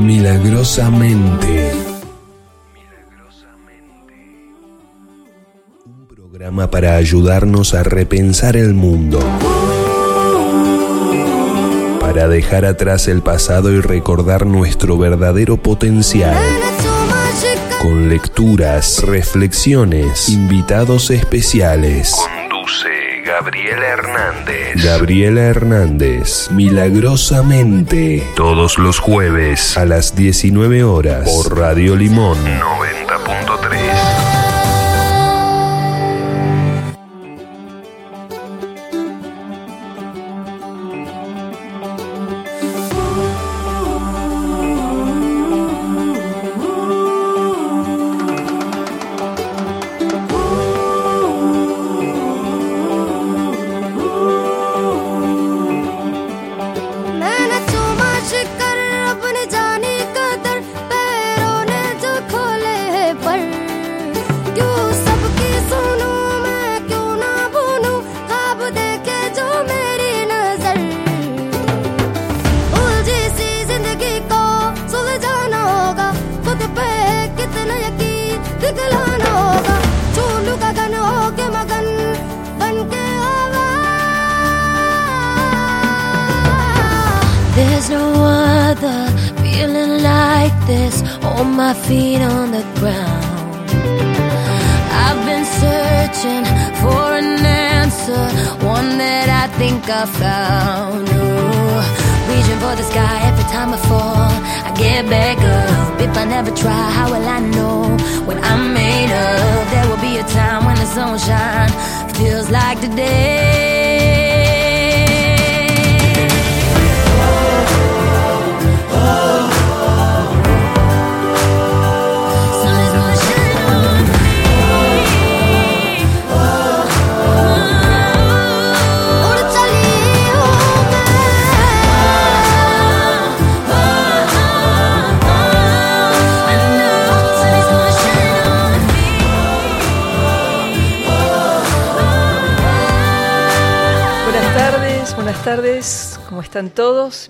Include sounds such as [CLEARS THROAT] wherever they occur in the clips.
Milagrosamente. Un programa para ayudarnos a repensar el mundo. Para dejar atrás el pasado y recordar nuestro verdadero potencial. Con lecturas, reflexiones, invitados especiales. Gabriela Hernández. Gabriela Hernández, milagrosamente. Todos los jueves a las 19 horas por Radio Limón 90.3.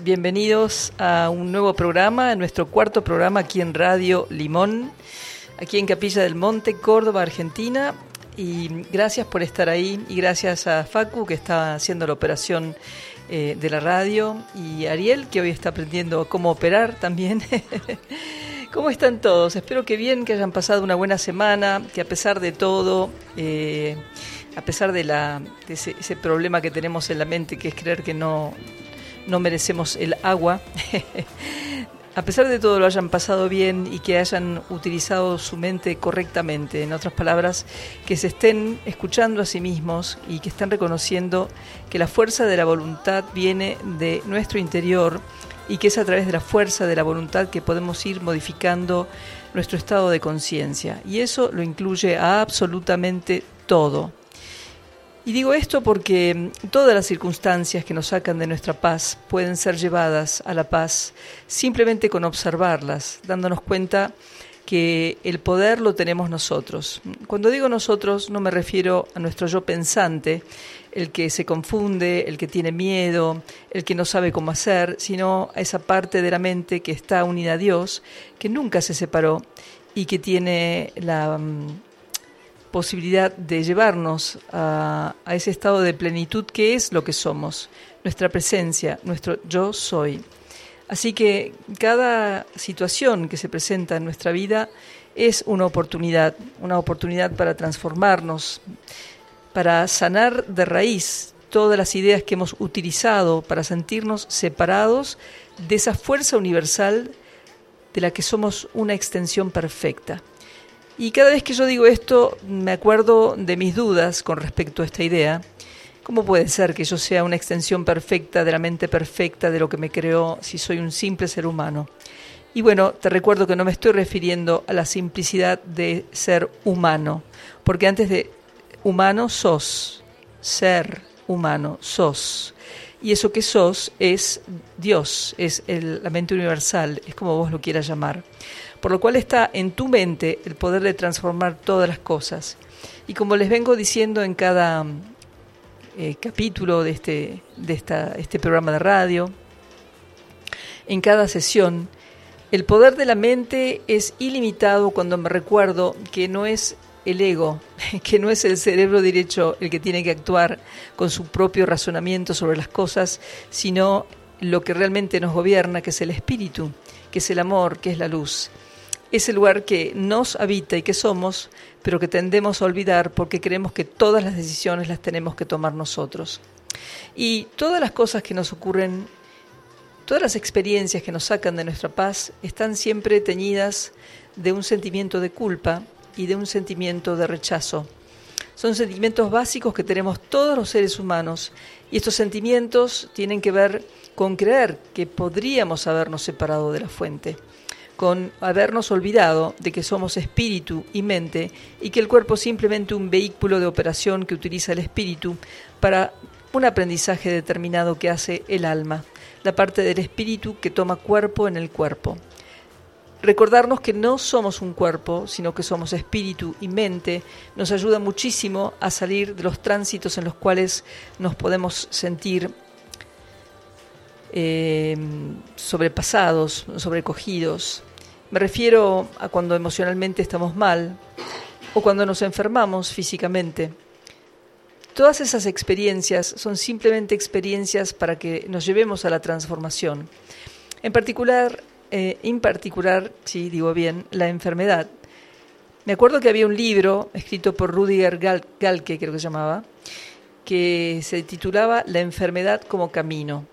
Bienvenidos a un nuevo programa, a nuestro cuarto programa aquí en Radio Limón, aquí en Capilla del Monte, Córdoba, Argentina. Y gracias por estar ahí y gracias a Facu que está haciendo la operación eh, de la radio y Ariel que hoy está aprendiendo cómo operar también. [LAUGHS] ¿Cómo están todos? Espero que bien, que hayan pasado una buena semana, que a pesar de todo, eh, a pesar de, ese problema que tenemos en la mente, que es creer que no, no merecemos el agua, [LAUGHS] a pesar de todo lo hayan pasado bien y que hayan utilizado su mente correctamente, en otras palabras, que se estén escuchando a sí mismos y que estén reconociendo que la fuerza de la voluntad viene de nuestro interior y que es a través de la fuerza de la voluntad que podemos ir modificando nuestro estado de conciencia. Y eso lo incluye a absolutamente todo. Y digo esto porque todas las circunstancias que nos sacan de nuestra paz pueden ser llevadas a la paz simplemente con observarlas, dándonos cuenta que el poder lo tenemos nosotros. Cuando digo nosotros no me refiero a nuestro yo pensante, el que se confunde, el que tiene miedo, el que no sabe cómo hacer, sino a esa parte de la mente que está unida a Dios, que nunca se separó y que tiene la mm, posibilidad de llevarnos a, ese estado de plenitud que es lo que somos, nuestra presencia, nuestro yo soy. Así que cada situación que se presenta en nuestra vida es una oportunidad, una oportunidad para transformarnos, para sanar de raíz todas las ideas que hemos utilizado para sentirnos separados de esa fuerza universal de la que somos una extensión perfecta. Y cada vez que yo digo esto, me acuerdo de mis dudas con respecto a esta idea. ¿Cómo puede ser que yo sea una extensión perfecta de la mente perfecta de lo que me creó si soy un simple ser humano? Y bueno, te recuerdo que no me estoy refiriendo a la simplicidad de ser humano, porque antes de humano sos, ser humano sos. Y eso que sos es Dios, es el- la mente universal, es como vos lo quieras llamar. Por lo cual está en tu mente el poder de transformar todas las cosas. Y como les vengo diciendo en cada eh, capítulo de, este, de esta, este programa de radio, en cada sesión, El poder de la mente es ilimitado cuando me recuerdo que no es el ego, [LAUGHS] que no es el cerebro derecho el que tiene que actuar con su propio razonamiento sobre las cosas, sino lo que realmente nos gobierna, que es el espíritu, que es el amor, que es la luz. Ese lugar que nos habita y que somos, pero que tendemos a olvidar porque creemos que todas las decisiones las tenemos que tomar nosotros. Y todas las cosas que nos ocurren, todas las experiencias que nos sacan de nuestra paz, están siempre teñidas de un sentimiento de culpa y de un sentimiento de rechazo. Son sentimientos básicos que tenemos todos los seres humanos y estos sentimientos tienen que ver con creer que podríamos habernos separado de la fuente, con habernos olvidado de que somos espíritu y mente y que el cuerpo es simplemente un vehículo de operación que utiliza el espíritu para un aprendizaje determinado que hace el alma, la parte del espíritu que toma cuerpo en el cuerpo. Recordarnos que no somos un cuerpo, sino que somos espíritu y mente, nos ayuda muchísimo a salir de los tránsitos en los cuales nos podemos sentir eh, sobrepasados, sobrecogidos. Me refiero a cuando emocionalmente estamos mal o cuando nos enfermamos físicamente. Todas esas experiencias son simplemente experiencias para que nos llevemos a la transformación. En particular, eh, en particular, si digo bien, la enfermedad. Me acuerdo que había un libro escrito por Rudiger Galke, creo que se llamaba, que se titulaba La enfermedad como camino.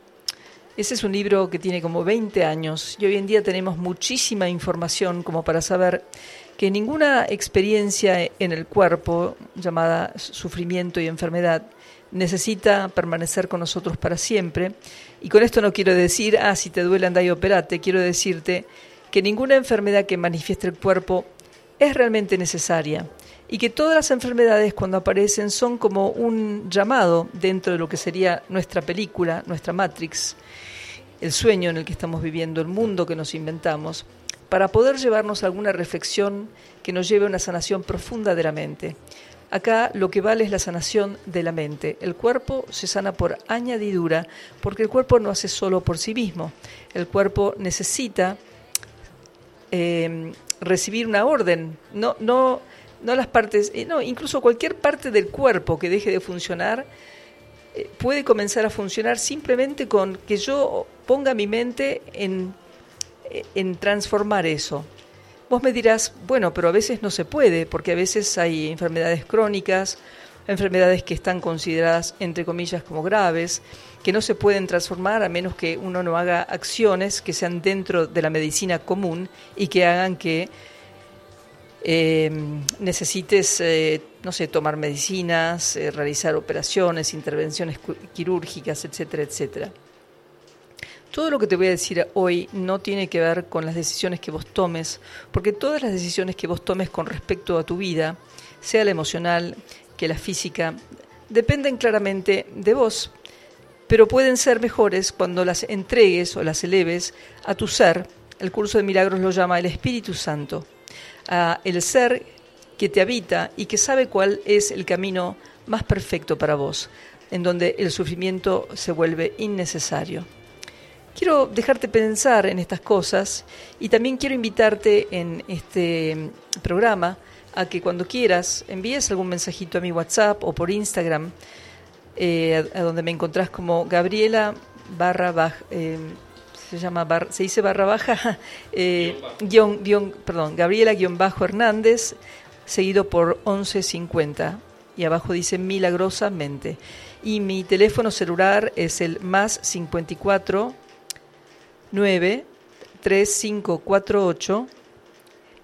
Ese es un libro que tiene como 20 años y hoy en día tenemos muchísima información como para saber que ninguna experiencia en el cuerpo llamada sufrimiento y enfermedad necesita permanecer con nosotros para siempre. Y con esto no quiero decir, ah, si te duele anda y operate, quiero decirte que ninguna enfermedad que manifieste el cuerpo es realmente necesaria y que todas las enfermedades cuando aparecen son como un llamado dentro de lo que sería nuestra película, nuestra Matrix, el sueño en el que estamos viviendo, el mundo que nos inventamos, para poder llevarnos a alguna reflexión que nos lleve a una sanación profunda de la mente. Acá lo que vale es la sanación de la mente. El cuerpo se sana por añadidura, porque el cuerpo no hace solo por sí mismo. El cuerpo necesita eh, recibir una orden, no, no las partes, eh, no, incluso cualquier parte del cuerpo que deje de funcionar eh, puede comenzar a funcionar simplemente con que yo ponga mi mente en, en transformar eso. Vos me dirás, bueno, pero a veces no se puede, porque a veces hay enfermedades crónicas, enfermedades que están consideradas, entre comillas, como graves, que no se pueden transformar a menos que uno no haga acciones que sean dentro de la medicina común y que hagan que eh, necesites, eh, no sé, tomar medicinas, eh, realizar operaciones, intervenciones quirúrgicas, etcétera, etcétera. Todo lo que te voy a decir hoy no tiene que ver con las decisiones que vos tomes, porque todas las decisiones que vos tomes con respecto a tu vida, sea la emocional que la física, dependen claramente de vos, pero pueden ser mejores cuando las entregues o las eleves a tu ser. El curso de milagros lo llama el Espíritu Santo, a el ser que te habita y que sabe cuál es el camino más perfecto para vos, en donde el sufrimiento se vuelve innecesario. Quiero dejarte pensar en estas cosas y también quiero invitarte en este programa a que cuando quieras envíes algún mensajito a mi WhatsApp o por Instagram, eh, a, donde me encontrás como Gabriela barra eh, se llama se dice barra baja, [LAUGHS] eh, guion, guion, perdón, Gabriela guion bajo Hernández, seguido por 1150 y abajo dice milagrosamente. Y mi teléfono celular es el más 54 9 3548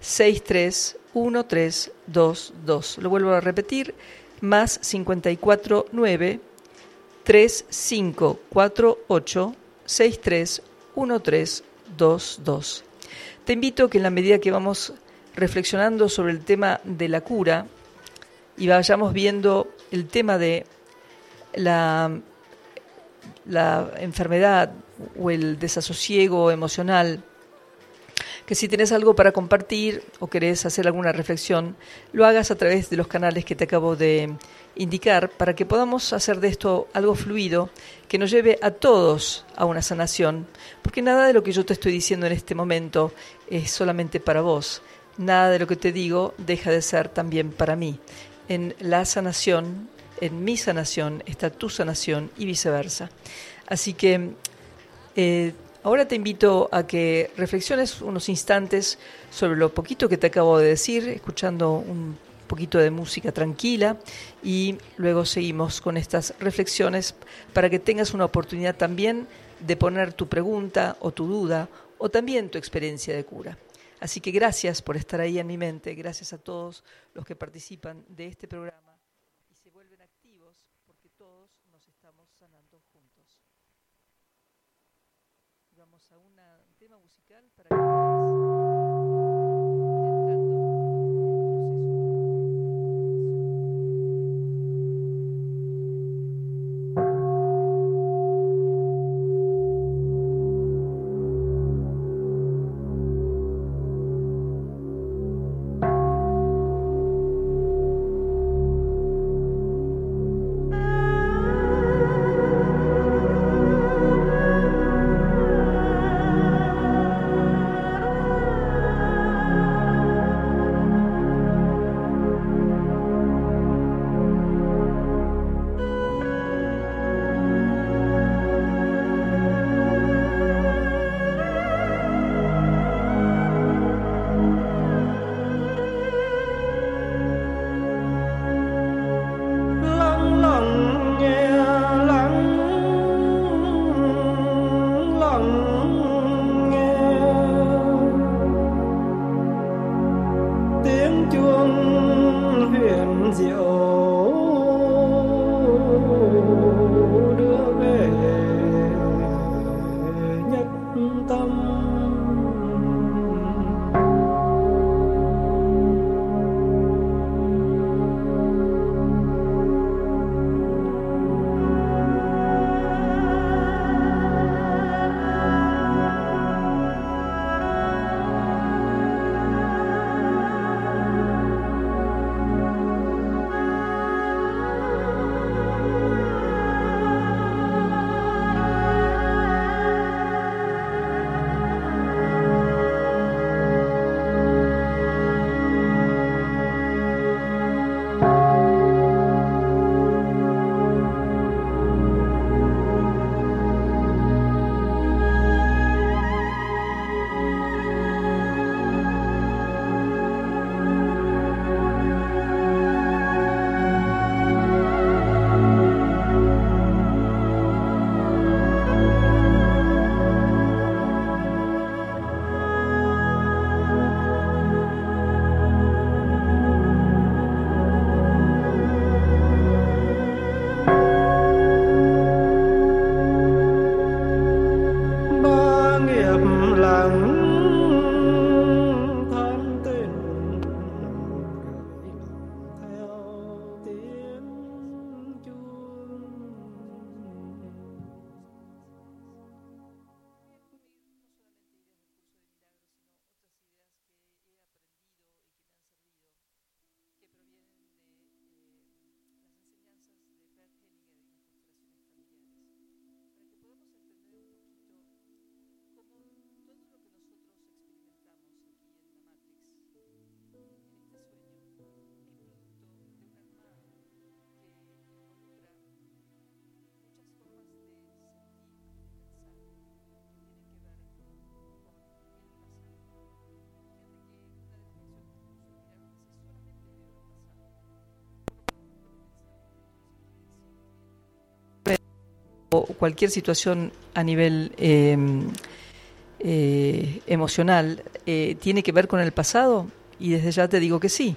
631322. Lo vuelvo a repetir, más 549 3548 631322. Te invito que en la medida que vamos reflexionando sobre el tema de la cura y vayamos viendo el tema de la, la enfermedad o el desasosiego emocional, que si tenés algo para compartir o querés hacer alguna reflexión, lo hagas a través de los canales que te acabo de indicar para que podamos hacer de esto algo fluido que nos lleve a todos a una sanación, porque nada de lo que yo te estoy diciendo en este momento es solamente para vos, nada de lo que te digo deja de ser también para mí. En la sanación, en mi sanación, está tu sanación y viceversa. Así que eh, ahora te invito a que reflexiones unos instantes sobre lo poquito que te acabo de decir, escuchando un poquito de música tranquila y luego seguimos con estas reflexiones para que tengas una oportunidad también de poner tu pregunta o tu duda o también tu experiencia de cura. Así que gracias por estar ahí en mi mente, gracias a todos los que participan de este programa y se vuelven activos porque todos nos estamos sanando juntos. Vamos a un tema musical para que cualquier situación a nivel eh, eh, emocional eh, tiene que ver con el pasado? Y desde ya te digo que sí.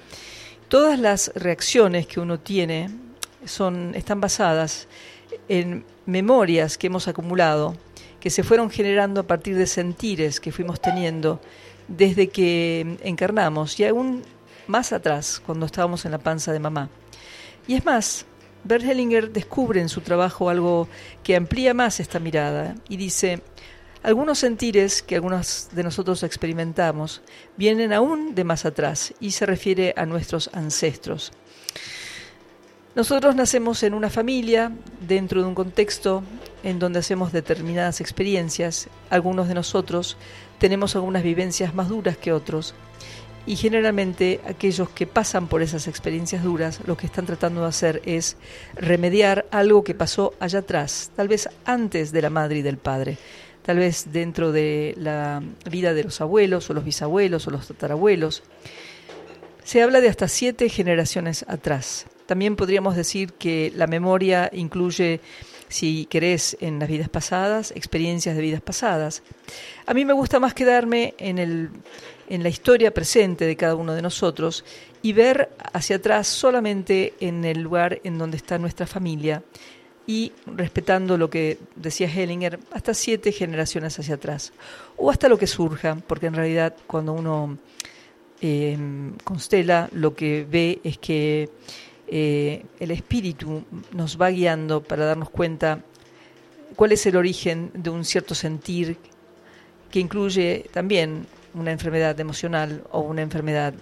Todas las reacciones que uno tiene son, están basadas en memorias que hemos acumulado, que se fueron generando a partir de sentires que fuimos teniendo desde que encarnamos y aún más atrás, cuando estábamos en la panza de mamá. Y es más, Bert Hellinger descubre en su trabajo algo que amplía más esta mirada y dice, Algunos sentires que algunos de nosotros experimentamos vienen aún de más atrás y se refiere a nuestros ancestros. Nosotros nacemos en una familia, dentro de un contexto en donde hacemos determinadas experiencias. Algunos de nosotros tenemos algunas vivencias más duras que otros. Y generalmente aquellos que pasan por esas experiencias duras lo que están tratando de hacer es remediar algo que pasó allá atrás, tal vez antes de la madre y del padre, tal vez dentro de la vida de los abuelos o los bisabuelos o los tatarabuelos. Se habla de hasta siete generaciones atrás. También podríamos decir que la memoria incluye si querés, en las vidas pasadas, experiencias de vidas pasadas. A mí me gusta más quedarme en, el, en la historia presente de cada uno de nosotros y ver hacia atrás solamente en el lugar en donde está nuestra familia y respetando lo que decía Hellinger, hasta siete generaciones hacia atrás, o hasta lo que surja, porque en realidad cuando uno eh, constela lo que ve es que eh, el espíritu nos va guiando para darnos cuenta cuál es el origen de un cierto sentir que incluye también una enfermedad emocional o una enfermedad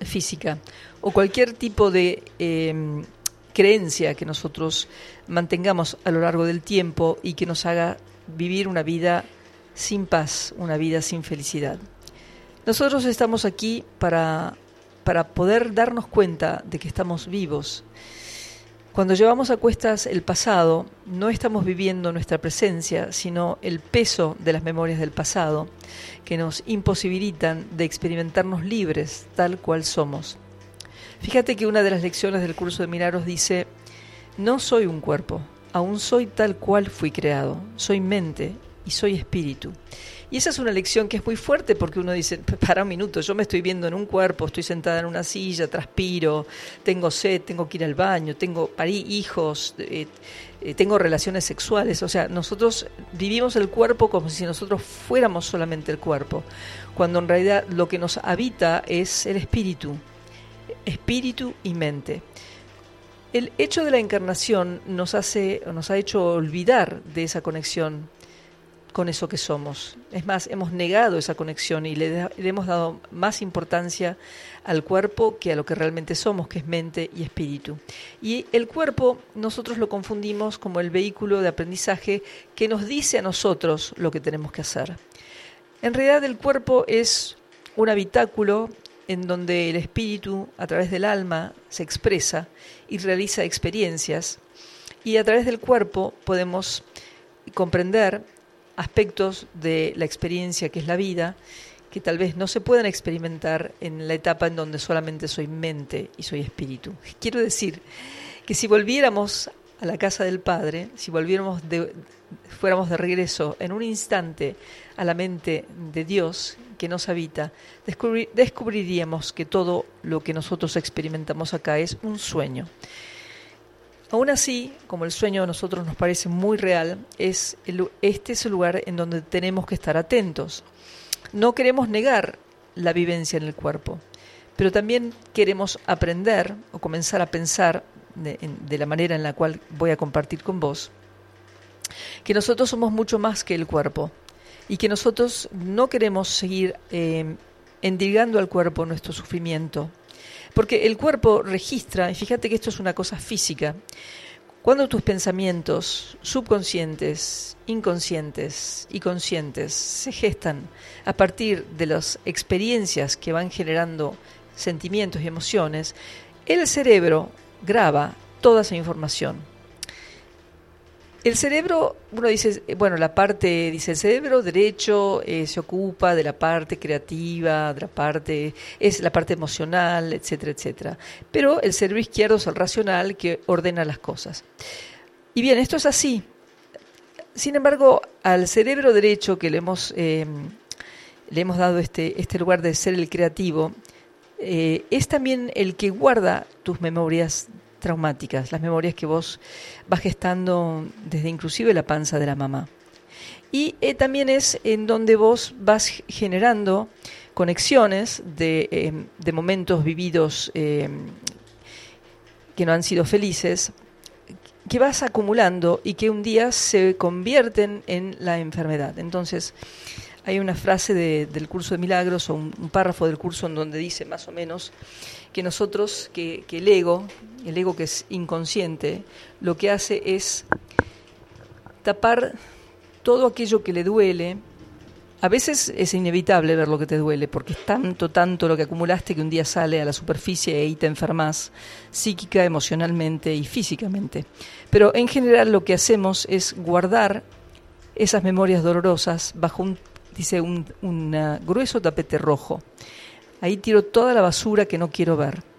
física o cualquier tipo de em, creencia que nosotros mantengamos a lo largo del tiempo y que nos haga vivir una vida sin paz, una vida sin felicidad. Nosotros estamos aquí para para poder darnos cuenta de que estamos vivos. Cuando llevamos a cuestas el pasado, no estamos viviendo nuestra presencia, sino el peso de las memorias del pasado, que nos imposibilitan de experimentarnos libres tal cual somos. Fíjate que una de las lecciones del curso de Milagros dice, no soy un cuerpo, aún soy tal cual fui creado, soy mente y soy espíritu. Y esa es una lección que es muy fuerte porque uno dice, para un minuto, yo me estoy viendo en un cuerpo, estoy sentada en una silla, transpiro, tengo sed, tengo que ir al baño, tengo parí hijos, eh, eh, tengo relaciones sexuales. O sea, nosotros vivimos el cuerpo como si nosotros fuéramos solamente el cuerpo, cuando en realidad lo que nos habita es el espíritu, espíritu y mente. El hecho de la encarnación nos hace, nos ha hecho olvidar de esa conexión con eso que somos. Es más, hemos negado esa conexión y le, hemos dado más importancia al cuerpo que a lo que realmente somos, que es mente y espíritu. Y el cuerpo nosotros lo confundimos como el vehículo de aprendizaje que nos dice a nosotros lo que tenemos que hacer. En realidad el cuerpo es un habitáculo en donde el espíritu, a través del alma, se expresa y realiza experiencias, y a través del cuerpo podemos comprender aspectos de la experiencia que es la vida que tal vez no se puedan experimentar en la etapa en donde solamente soy mente y soy espíritu. Quiero decir que si volviéramos a la casa del Padre, si volviéramos de, fuéramos de regreso en un instante a la mente de Dios que nos habita, descubriríamos que todo lo que nosotros experimentamos acá es un sueño. Aún así, como el sueño a nosotros nos parece muy real, es este es el lugar en donde tenemos que estar atentos. No queremos negar la vivencia en el cuerpo, pero también queremos aprender o comenzar a pensar de, la manera en la cual voy a compartir con vos, que nosotros somos mucho más que el cuerpo y que nosotros no queremos seguir eh, endigando al cuerpo nuestro sufrimiento, porque el cuerpo registra, y fíjate que esto es una cosa física, cuando tus pensamientos subconscientes, inconscientes y conscientes se gestan a partir de las experiencias que van generando sentimientos y emociones, el cerebro graba toda esa información el cerebro, uno dice, bueno, la parte, dice, el cerebro derecho eh, se ocupa de la parte creativa, de la parte, es la parte emocional, etcétera, etcétera. Pero el cerebro izquierdo es el racional que ordena las cosas. Y bien, esto es así. Sin embargo, al cerebro derecho que le hemos, em, le hemos dado este, este lugar de ser el creativo, eh, es también el que guarda tus memorias traumáticas, las memorias que vos vas gestando desde inclusive la panza de la mamá. Y eh, también es en donde vos vas generando conexiones de, eh, momentos vividos eh, que no han sido felices que vas acumulando y que un día se convierten en la enfermedad. Entonces, hay una frase de- del curso de milagros o un, un párrafo del curso en donde dice más o menos que nosotros, que, que el ego, el ego que es inconsciente, lo que hace es tapar todo aquello que le duele. A veces es inevitable ver lo que te duele, porque es tanto, tanto lo que acumulaste que un día sale a la superficie y ahí te enfermas psíquica, emocionalmente y físicamente. Pero en general lo que hacemos es guardar esas memorias dolorosas bajo un, dice, un grueso tapete rojo. Ahí tiro toda la basura que no quiero ver.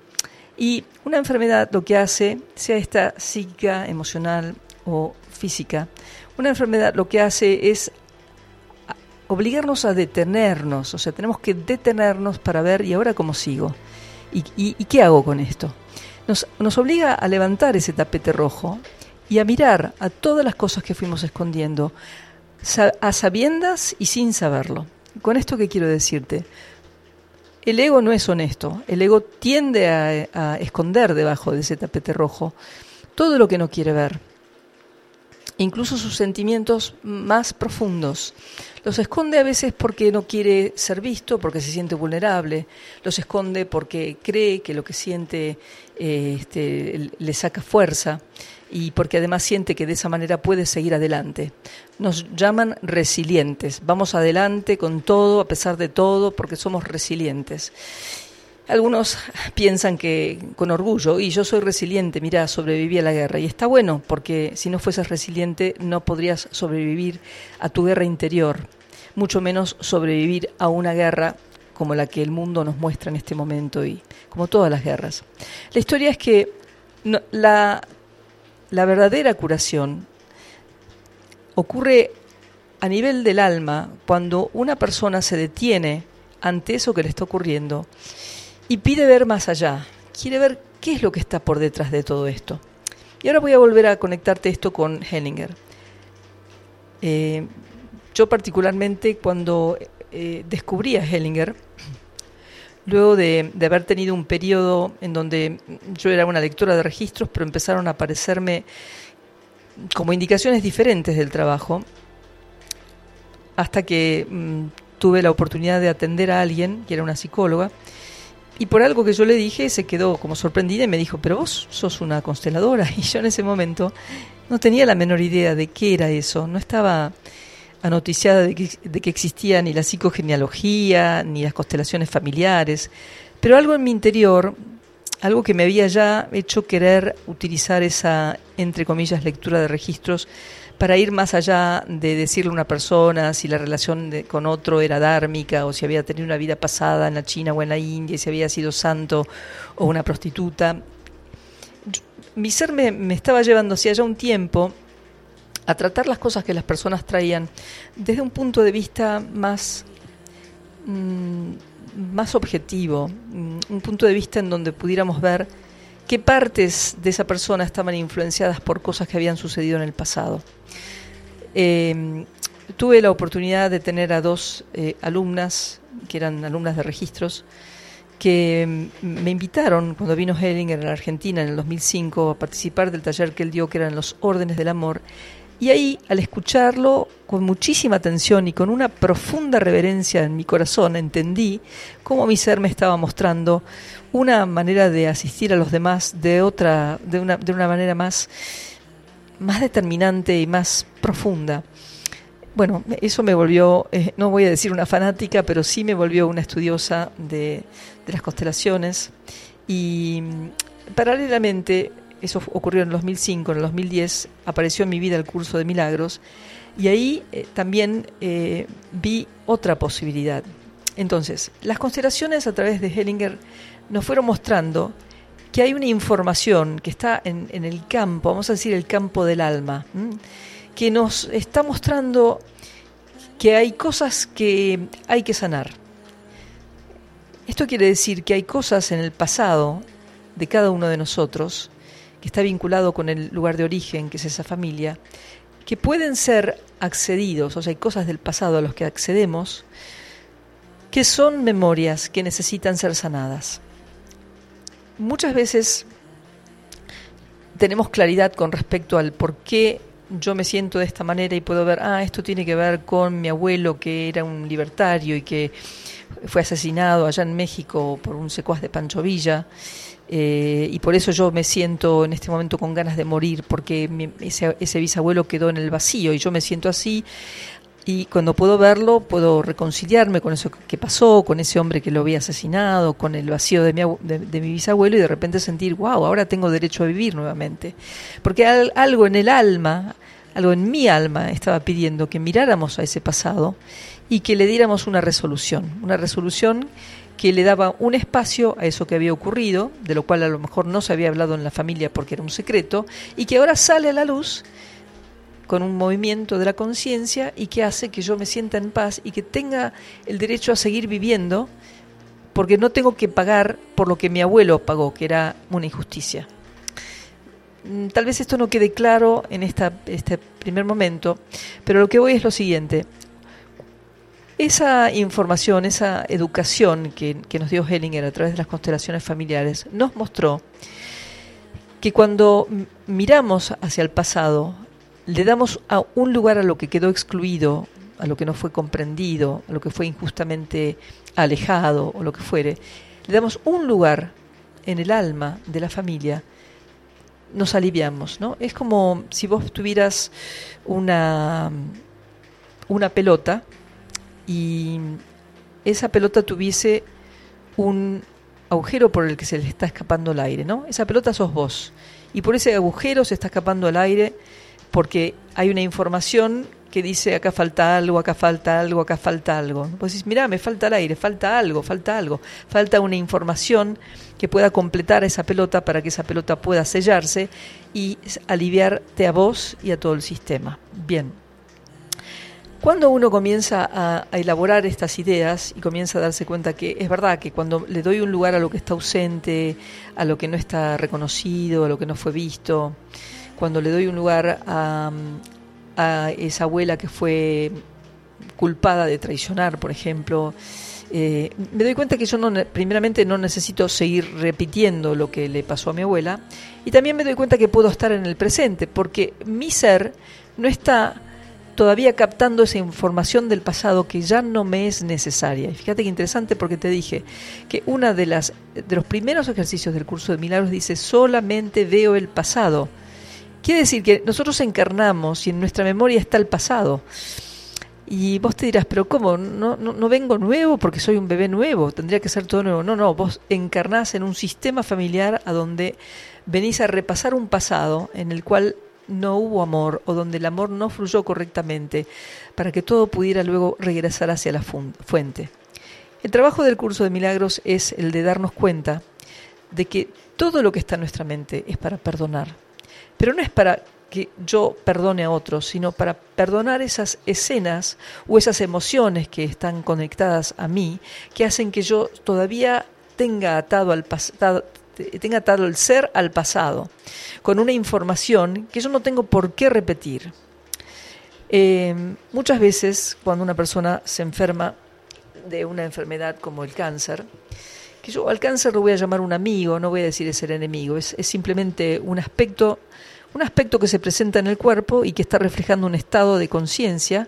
Y una enfermedad lo que hace, sea esta psíquica, emocional o física, una enfermedad lo que hace es obligarnos a detenernos, o sea, tenemos que detenernos para ver, ¿y ahora cómo sigo? ¿Y, qué hago con esto? Nos, nos obliga a levantar ese tapete rojo y a mirar a todas las cosas que fuimos escondiendo, a sabiendas y sin saberlo. ¿Con esto qué quiero decirte? El ego no es honesto, el ego tiende a, esconder debajo de ese tapete rojo todo lo que no quiere ver, incluso sus sentimientos más profundos. Los esconde a veces porque no quiere ser visto, porque se siente vulnerable, los esconde porque cree que lo que siente eh, este, le saca fuerza y porque además siente que de esa manera puede seguir adelante. Nos llaman resilientes, vamos adelante con todo, a pesar de todo, porque somos resilientes. Algunos piensan que con orgullo, y yo soy resiliente, mira, sobreviví a la guerra. Y está bueno, porque si no fueses resiliente no podrías sobrevivir a tu guerra interior, mucho menos sobrevivir a una guerra como la que el mundo nos muestra en este momento y como todas las guerras. La historia es que la, la verdadera curación ocurre a nivel del alma cuando una persona se detiene ante eso que le está ocurriendo y pide ver más allá, quiere ver qué es lo que está por detrás de todo esto. Y ahora voy a volver a conectarte esto con Hellinger. Eh, yo particularmente cuando eh, descubrí a Hellinger, luego de, haber tenido un periodo en donde yo era una lectora de registros, pero empezaron a aparecerme como indicaciones diferentes del trabajo, hasta que mm, tuve la oportunidad de atender a alguien, que era una psicóloga, y por algo que yo le dije se quedó como sorprendida y me dijo, pero vos sos una consteladora. [LAUGHS] Y yo en ese momento no tenía la menor idea de qué era eso, no estaba anoticiada de que, de que existía ni la psicogenealogía, ni las constelaciones familiares, pero algo en mi interior, algo que me había ya hecho querer utilizar esa, entre comillas, lectura de registros para ir más allá de decirle a una persona si la relación de- con otro era dármica o si había tenido una vida pasada en la China o en la India, si había sido santo o una prostituta. Mi ser me, me estaba llevando hacia allá un tiempo a tratar las cosas que las personas traían desde un punto de vista más, mm, más objetivo, mm, un punto de vista en donde pudiéramos ver qué partes de esa persona estaban influenciadas por cosas que habían sucedido en el pasado. Eh, tuve la oportunidad de tener a dos eh, alumnas, que eran alumnas de registros, que mm, me invitaron cuando vino Hellinger a la Argentina en el 2005 a participar del taller que él dio, que eran los órdenes del amor. Y ahí, al escucharlo con muchísima atención y con una profunda reverencia en mi corazón, entendí cómo mi ser me estaba mostrando una manera de asistir a los demás de otra, de una, de una manera más, más determinante y más profunda. Bueno, eso me volvió, eh, no voy a decir una fanática, pero sí me volvió una estudiosa de, de las constelaciones. Y mm, paralelamente, eso ocurrió en el 2005, en el 2010 apareció en mi vida el curso de milagros y ahí eh, también eh, vi otra posibilidad. Entonces, las constelaciones a través de Hellinger nos fueron mostrando que hay una información que está en, el campo, vamos a decir el campo del alma, que nos está mostrando que hay cosas que hay que sanar. Esto quiere decir que hay cosas en el pasado de cada uno de nosotros, que está vinculado con el lugar de origen, que es esa familia, que pueden ser accedidos, o sea, hay cosas del pasado a los que accedemos, que son memorias que necesitan ser sanadas. Muchas veces tenemos claridad con respecto al por qué yo me siento de esta manera y puedo ver, ah, esto tiene que ver con mi abuelo que era un libertario y que fue asesinado allá en México por un secuaz de Pancho Villa. Eh, y por eso yo me siento en este momento con ganas de morir, porque mi- ese, ese bisabuelo quedó en el vacío y yo me siento así. Y cuando puedo verlo, puedo reconciliarme con eso que pasó, con ese hombre que lo había asesinado, con el vacío de mi, de, de mi bisabuelo y de repente sentir, wow, ahora tengo derecho a vivir nuevamente. Porque al- algo en el alma, algo en mi alma estaba pidiendo que miráramos a ese pasado y que le diéramos una resolución, una resolución que le daba un espacio a eso que había ocurrido, de lo cual a lo mejor no se había hablado en la familia porque era un secreto, y que ahora sale a la luz con un movimiento de la conciencia y que hace que yo me sienta en paz y que tenga el derecho a seguir viviendo porque no tengo que pagar por lo que mi abuelo pagó, que era una injusticia. Mm, Tal vez esto no quede claro en esta, este primer momento, pero lo que voy es lo siguiente. Esa información, esa educación que, que nos dio Hellinger a través de las constelaciones familiares nos mostró que cuando miramos hacia el pasado, le damos a un lugar a lo que quedó excluido, a lo que no fue comprendido, a lo que fue injustamente alejado o lo que fuere, le damos un lugar en el alma de la familia, nos aliviamos, ¿no? Es como si vos tuvieras una, una pelota y esa pelota tuviese un agujero por el que se le está escapando el aire, ¿no? Esa pelota sos vos. Y por ese agujero se está escapando el aire porque hay una información que dice acá falta algo, acá falta algo, acá falta algo. Vos decís, mirá, me falta el aire, falta algo, falta algo. Falta una información que pueda completar esa pelota para que esa pelota pueda sellarse y aliviarte a vos y a todo el sistema. Bien, cuando uno comienza a, elaborar estas ideas y comienza a darse cuenta que es verdad que cuando le doy un lugar a lo que está ausente, a lo que no está reconocido, a lo que no fue visto, cuando le doy un lugar a, a esa abuela que fue culpada de traicionar, por ejemplo, eh, me doy cuenta que yo no, primeramente no necesito seguir repitiendo lo que le pasó a mi abuela y también me doy cuenta que puedo estar en el presente porque mi ser no está todavía captando esa información del pasado que ya no me es necesaria. Y fíjate que interesante porque te dije que una de las de los primeros ejercicios del curso de milagros dice solamente veo el pasado. Quiere decir que nosotros encarnamos y en nuestra memoria está el pasado. Y vos te dirás, pero ¿cómo? No, no, no vengo nuevo porque soy un bebé nuevo, tendría que ser todo nuevo. No, no, vos encarnás en un sistema familiar a donde venís a repasar un pasado en el cual no hubo amor o donde el amor no fluyó correctamente para que todo pudiera luego regresar hacia la fuente. El trabajo del curso de milagros es el de darnos cuenta de que todo lo que está en nuestra mente es para perdonar, pero no es para que yo perdone a otros, sino para perdonar esas escenas o esas emociones que están conectadas a mí, que hacen que yo todavía tenga atado al pasado tenga atado el ser al pasado, con una información que yo no tengo por qué repetir. Eh, muchas veces cuando una persona se enferma de una enfermedad como el cáncer, que yo al cáncer lo voy a llamar un amigo, no voy a decir es el enemigo, es, es simplemente un aspecto, un aspecto que se presenta en el cuerpo y que está reflejando un estado de conciencia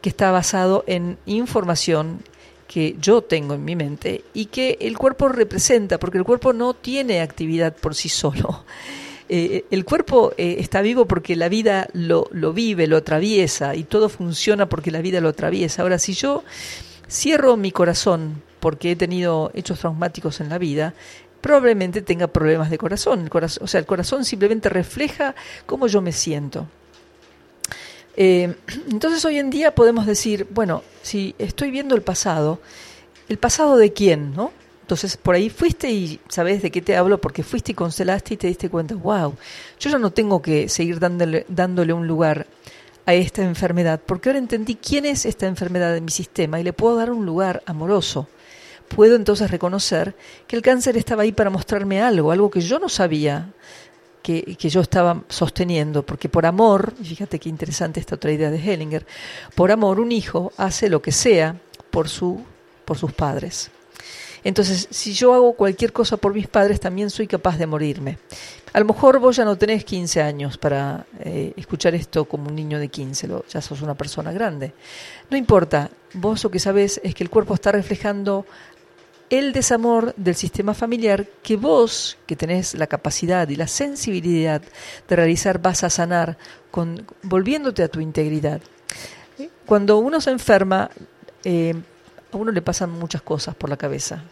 que está basado en información que yo tengo en mi mente y que el cuerpo representa, porque el cuerpo no tiene actividad por sí solo. [LAUGHS] Eh, el cuerpo eh, está vivo porque la vida lo, lo vive, lo atraviesa y todo funciona porque la vida lo atraviesa. Ahora, si yo cierro mi corazón porque he tenido hechos traumáticos en la vida, probablemente tenga problemas de corazón. El corazón o sea, el corazón simplemente refleja cómo yo me siento. Eh, entonces hoy en día podemos decir, bueno, si estoy viendo el pasado, ¿el pasado de quién? ¿no? Entonces por ahí fuiste y sabes de qué te hablo porque fuiste y constelaste y te diste cuenta, wow, yo ya no tengo que seguir dándole, dándole un lugar a esta enfermedad, porque ahora entendí quién es esta enfermedad de mi sistema y le puedo dar un lugar amoroso. Puedo entonces reconocer que el cáncer estaba ahí para mostrarme algo, algo que yo no sabía, que, yo estaba sosteniendo, porque por amor, fíjate qué interesante esta otra idea de Hellinger, por amor un hijo hace lo que sea por, su, por sus padres. Entonces, si yo hago cualquier cosa por mis padres, también soy capaz de morirme. A lo mejor vos ya no tenés 15 años para eh, escuchar esto como un niño de 15, lo- ya sos una persona grande. No importa, vos lo que sabés es que el cuerpo está reflejando el desamor del sistema familiar que vos, que tenés la capacidad y la sensibilidad de realizar, vas a sanar con, volviéndote a tu integridad. Cuando uno se enferma, eh, a uno le pasan muchas cosas por la cabeza.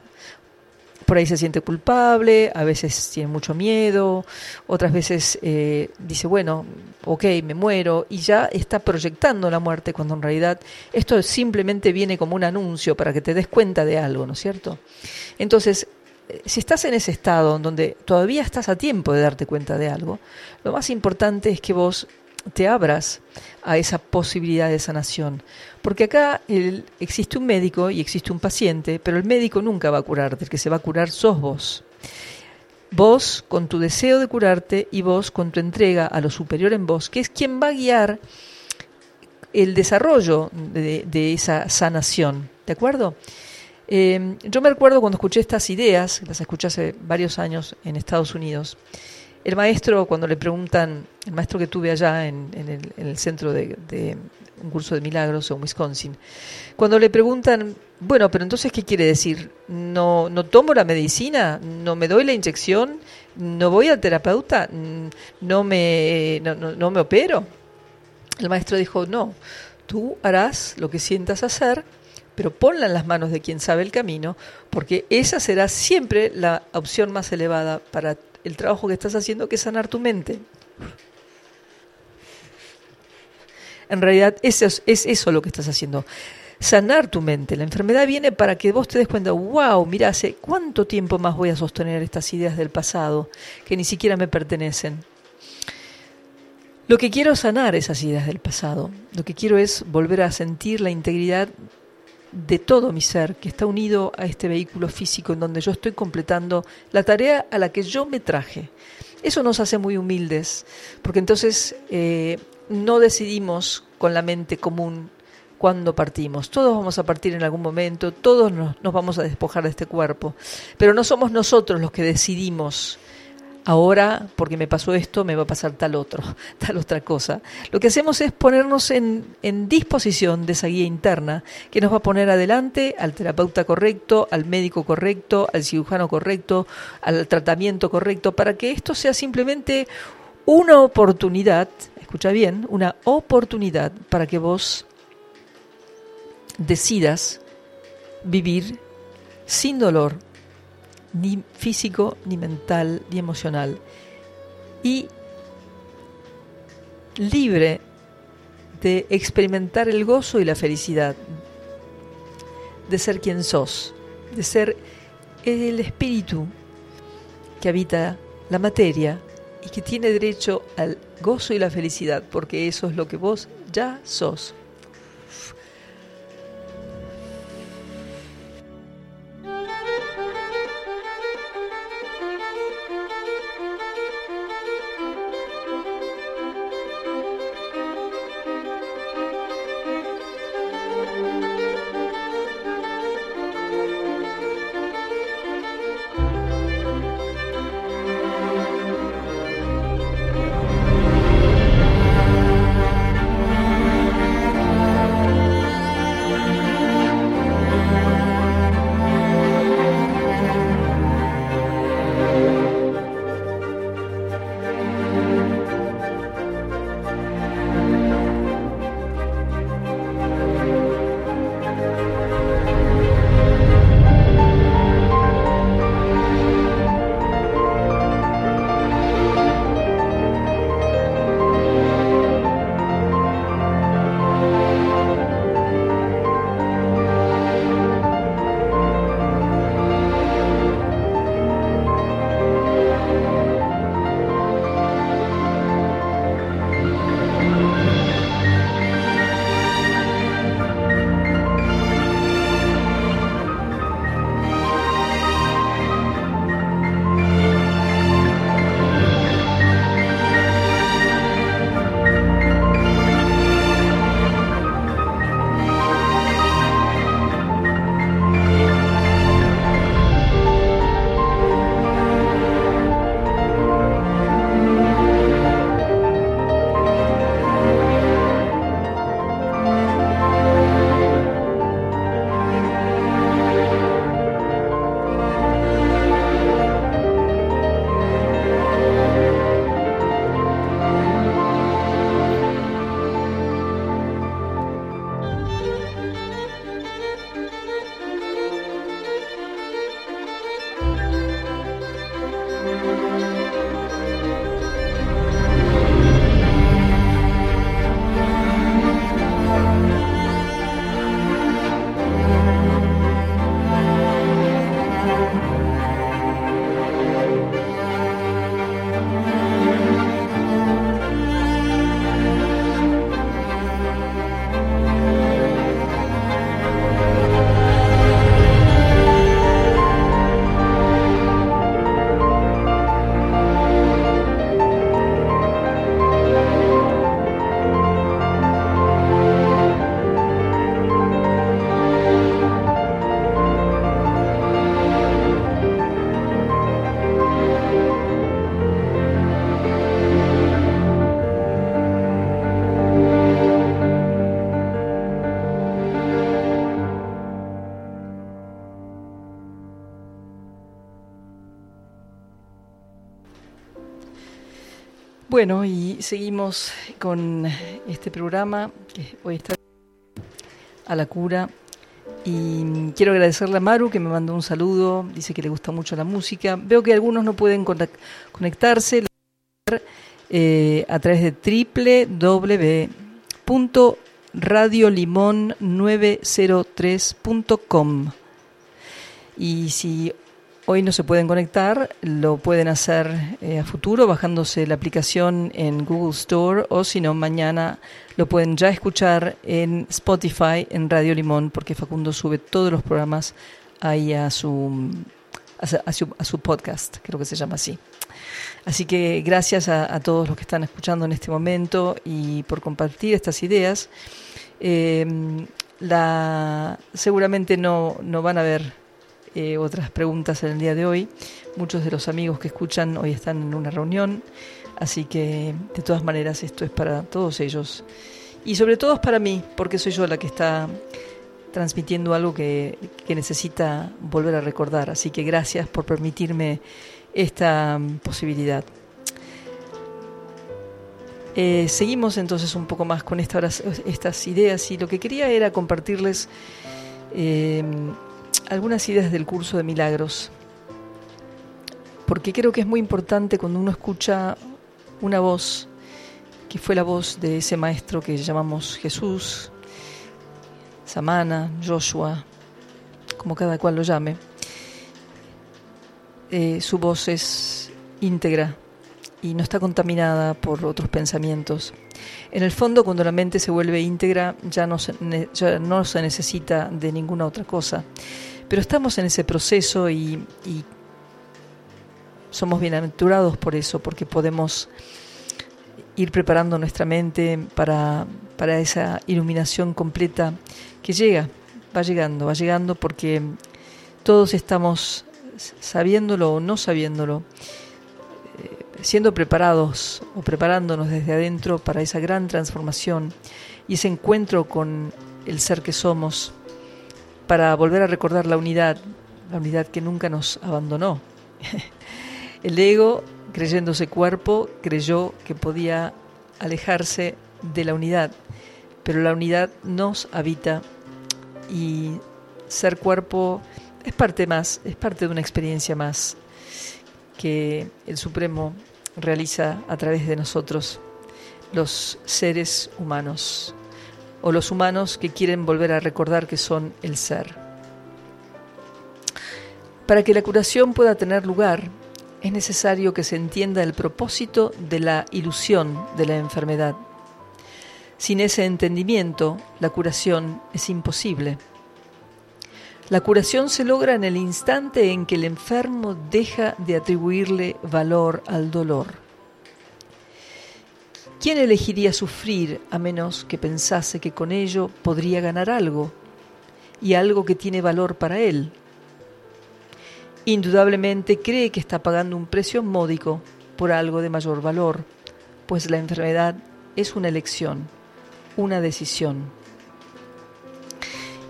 Por ahí se siente culpable, a veces tiene mucho miedo, otras veces eh, dice, bueno, ok, me muero, y ya está proyectando la muerte, cuando en realidad esto simplemente viene como un anuncio para que te des cuenta de algo, ¿no es cierto? Entonces, eh, si estás en ese estado en donde todavía estás a tiempo de darte cuenta de algo, lo más importante es que vos te abras a esa posibilidad de sanación. Porque acá existe un médico y existe un paciente, pero el médico nunca va a curarte, el que se va a curar sos vos. Vos con tu deseo de curarte y vos con tu entrega a lo superior en vos, que es quien va a guiar el desarrollo de, esa sanación. ¿De acuerdo? Eh, yo me recuerdo cuando escuché estas ideas, las escuché hace varios años en Estados Unidos, el maestro, cuando le preguntan, el maestro que tuve allá en, el, en el centro de un curso de milagros en Wisconsin, cuando le preguntan, bueno, pero entonces, ¿qué quiere decir? ¿No, no tomo la medicina? ¿No me doy la inyección? ¿No voy al terapeuta? ¿No me, no, no, no me opero? El maestro dijo, no, tú harás lo que sientas hacer, pero ponla en las manos de quien sabe el camino, porque esa será siempre la opción más elevada para el trabajo que estás haciendo, que es sanar tu mente. En realidad, es eso lo que estás haciendo. Sanar tu mente. La enfermedad viene para que vos te des cuenta, wow, mira, hace cuánto tiempo más voy a sostener estas ideas del pasado que ni siquiera me pertenecen. Lo que quiero es sanar esas ideas del pasado. Lo que quiero es volver a sentir la integridad de todo mi ser que está unido a este vehículo físico en donde yo estoy completando la tarea a la que yo me traje. Eso nos hace muy humildes, porque entonces eh, no decidimos con la mente común cuándo partimos. Todos vamos a partir en algún momento, todos nos, nos vamos a despojar de este cuerpo, pero no somos nosotros los que decidimos ahora, porque me pasó esto, me va a pasar tal otro, [LAUGHS] tal otra cosa. Lo que hacemos es ponernos en, en, disposición de esa guía interna que nos va a poner adelante al terapeuta correcto, al médico correcto, al cirujano correcto, al tratamiento correcto, para que esto sea simplemente una oportunidad, escucha bien, una oportunidad para que vos decidas vivir sin dolor, ni físico, ni mental, ni emocional. Y libre de experimentar el gozo y la felicidad, de ser quien sos, de ser el espíritu que habita la materia y que tiene derecho al gozo y la felicidad, porque eso es lo que vos ya sos. Bueno, y seguimos con este programa hoy está a la cura. Y quiero agradecerle a Maru que me mandó un saludo, dice que le gusta mucho la música. Veo que algunos no pueden conectarse eh, a través de www.radiolimon903.com. Y si hoy no se pueden conectar, lo pueden hacer eh, a futuro bajándose la aplicación en Google Store o si no, mañana lo pueden ya escuchar en Spotify, en Radio Limón, porque Facundo sube todos los programas ahí a su, a su, a su, podcast, creo que se llama así. Así que gracias a, todos los que están escuchando en este momento y por compartir estas ideas. Eh, la, seguramente no, no van a haber eh, otras preguntas en el día de hoy. Muchos de los amigos que escuchan hoy están en una reunión, así que de todas maneras esto es para todos ellos. Y sobre todo es para mí, porque soy yo la que está transmitiendo algo que, que necesita volver a recordar. Así que gracias por permitirme esta posibilidad. Eh, seguimos entonces un poco más con esta, estas ideas y lo que quería era compartirles eh, algunas ideas del curso de milagros, porque creo que es muy importante cuando uno escucha una voz, que fue la voz de ese maestro que llamamos Jesús, Samana, Joshua, como cada cual lo llame, eh, su voz es íntegra y no está contaminada por otros pensamientos. En el fondo, cuando la mente se vuelve íntegra, ya no se, ya no se necesita de ninguna otra cosa. Pero estamos en ese proceso y, somos bienaventurados por eso, porque podemos ir preparando nuestra mente para, para esa iluminación completa que llega, va llegando, va llegando porque todos estamos sabiéndolo o no sabiéndolo, eh, siendo preparados o preparándonos desde adentro para esa gran transformación y ese encuentro con el ser que somos, para volver a recordar la unidad, la unidad que nunca nos abandonó. [LAUGHS] el ego, creyéndose cuerpo, creyó que podía alejarse de la unidad, pero la unidad nos habita y ser cuerpo es parte más, es parte de una experiencia más que el Supremo realiza a través de nosotros, los seres humanos, o los humanos que quieren volver a recordar que son el ser. Para que la curación pueda tener lugar, es necesario que se entienda el propósito de la ilusión de la enfermedad. Sin ese entendimiento, la curación es imposible. La curación se logra en el instante en que el enfermo deja de atribuirle valor al dolor. ¿Quién elegiría sufrir a menos que pensase que con ello podría ganar algo, y algo que tiene valor para él? Indudablemente cree que está pagando un precio módico por algo de mayor valor, pues la enfermedad es una elección, una decisión.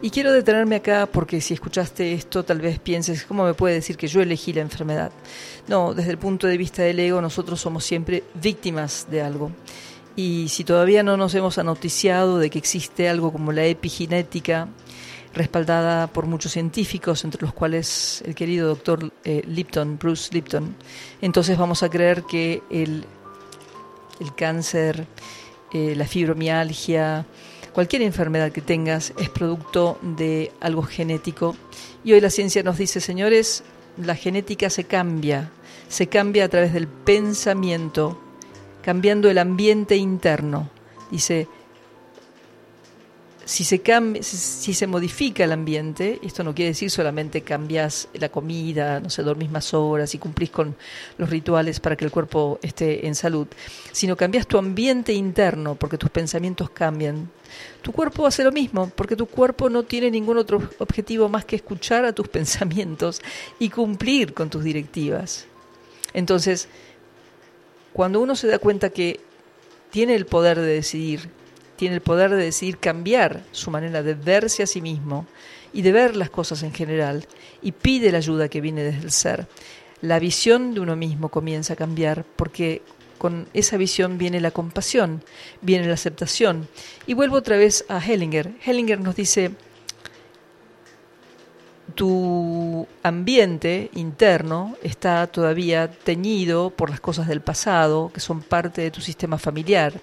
Y quiero detenerme acá porque si escuchaste esto tal vez pienses, ¿cómo me puede decir que yo elegí la enfermedad? No, desde el punto de vista del ego nosotros somos siempre víctimas de algo. Y si todavía no nos hemos anoticiado de que existe algo como la epigenética, respaldada por muchos científicos, entre los cuales el querido doctor eh, Lipton, Bruce Lipton, entonces vamos a creer que el, el cáncer, eh, la fibromialgia, cualquier enfermedad que tengas es producto de algo genético. Y hoy la ciencia nos dice, señores, la genética se cambia, se cambia a través del pensamiento, cambiando el ambiente interno. Dice, si se, cambia, si se modifica el ambiente, esto no quiere decir solamente cambias la comida, no sé, dormís más horas y cumplís con los rituales para que el cuerpo esté en salud, sino cambias tu ambiente interno porque tus pensamientos cambian. Tu cuerpo hace lo mismo porque tu cuerpo no tiene ningún otro objetivo más que escuchar a tus [LAUGHS] pensamientos y cumplir con tus directivas. Entonces, cuando uno se da cuenta que tiene el poder de decidir, tiene el poder de decidir cambiar su manera de verse a sí mismo y de ver las cosas en general y pide la ayuda que viene desde el ser. La visión de uno mismo comienza a cambiar porque con esa visión viene la compasión, viene la aceptación. Y vuelvo otra vez a Hellinger. Hellinger nos dice, tu ambiente interno está todavía teñido por las cosas del pasado, que son parte de tu sistema familiar,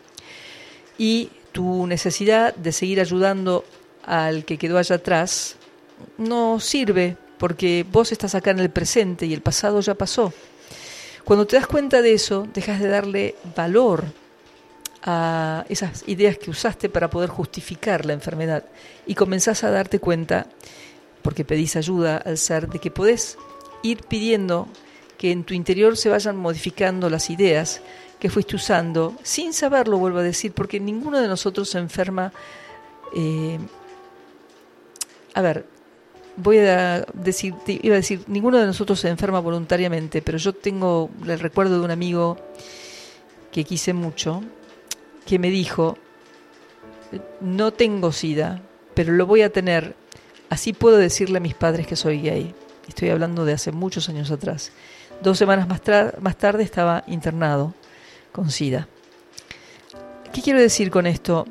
y tu necesidad de seguir ayudando al que quedó allá atrás no sirve porque vos estás acá en el presente y el pasado ya pasó. Cuando te das cuenta de eso, dejas de darle valor a esas ideas que usaste para poder justificar la enfermedad y comenzás a darte cuenta porque pedís ayuda al ser, de que podés ir pidiendo que en tu interior se vayan modificando las ideas que fuiste usando, sin saberlo, vuelvo a decir, porque ninguno de nosotros se enferma. Eh, a ver, voy a decir, iba a decir, ninguno de nosotros se enferma voluntariamente, pero yo tengo el recuerdo de un amigo que quise mucho, que me dijo, no tengo sida, pero lo voy a tener Así puedo decirle a mis padres que soy gay. Estoy hablando de hace muchos años atrás. Dos semanas más, más tarde estaba internado con SIDA. ¿Qué quiero decir con esto?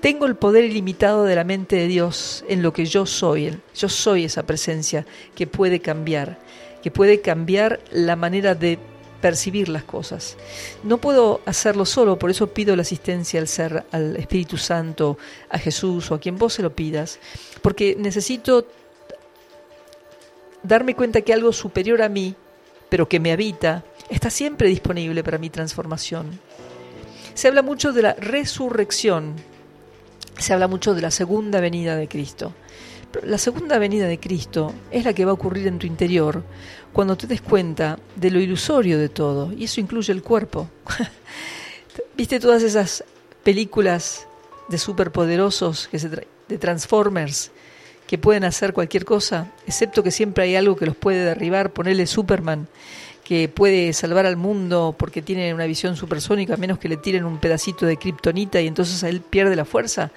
Tengo el poder ilimitado de la mente de Dios en lo que yo soy. Yo soy esa presencia que puede cambiar, que puede cambiar la manera de percibir las cosas. No puedo hacerlo solo, por eso pido la asistencia al ser, al Espíritu Santo, a Jesús o a quien vos se lo pidas, porque necesito darme cuenta que algo superior a mí, pero que me habita, está siempre disponible para mi transformación. Se habla mucho de la resurrección, se habla mucho de la segunda venida de Cristo. la segunda venida de Cristo es la que va a ocurrir en tu interior cuando te des cuenta de lo ilusorio de todo, y eso incluye el cuerpo. [LAUGHS] ¿Viste todas esas películas de superpoderosos, que se de Transformers, que pueden hacer cualquier cosa, excepto que siempre hay algo que los puede derribar, ponerle Superman, que puede salvar al mundo porque tiene una visión supersónica, a menos que le tiren un pedacito de kriptonita y entonces él pierde la fuerza.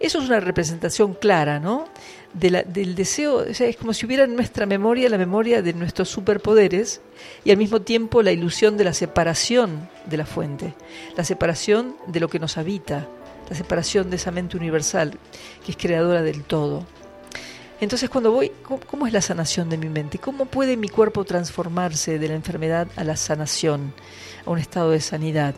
Eso es una representación clara, ¿no? del deseo, es como si hubiera en nuestra memoria la memoria de nuestros superpoderes y al mismo tiempo la ilusión de la separación de la fuente, la separación de lo que nos habita, la separación de esa mente universal que es creadora del todo. Entonces cuando voy, ¿cómo, es la sanación de mi mente? ¿Cómo puede mi cuerpo transformarse de la enfermedad a la sanación, a un estado de sanidad?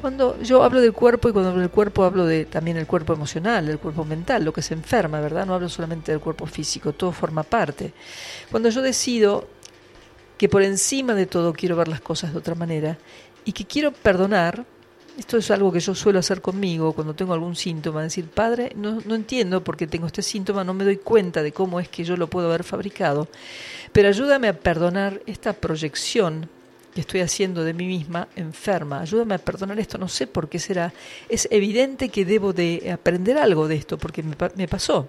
Cuando yo hablo del cuerpo y cuando hablo del cuerpo hablo de también el cuerpo emocional, el cuerpo mental, lo que se enferma, ¿verdad? No hablo solamente del cuerpo físico, todo forma parte. Cuando yo decido que por encima de todo quiero ver las cosas de otra manera y que quiero perdonar, esto es algo que yo suelo hacer conmigo cuando tengo algún síntoma, decir, padre, no, entiendo por qué tengo este síntoma, no me doy cuenta de cómo es que yo lo puedo haber fabricado, pero ayúdame a perdonar esta proyección que estoy haciendo de mí misma enferma. Ayúdame a perdonar esto, no sé por qué será. Es evidente que debo de aprender algo de esto, porque me, me pasó.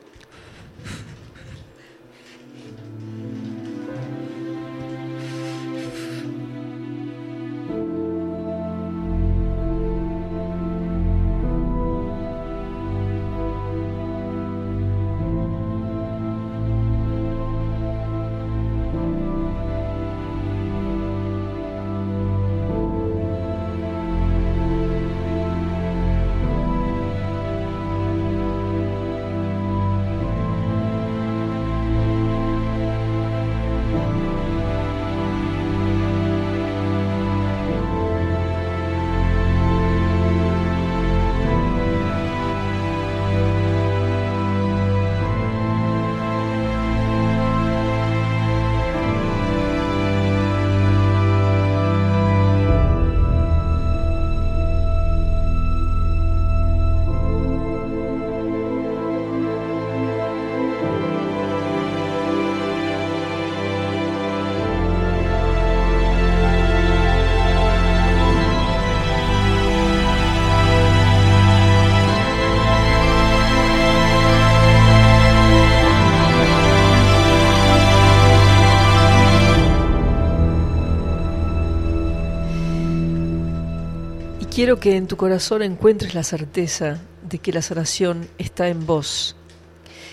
Quiero que en tu corazón encuentres la certeza de que la sanación está en vos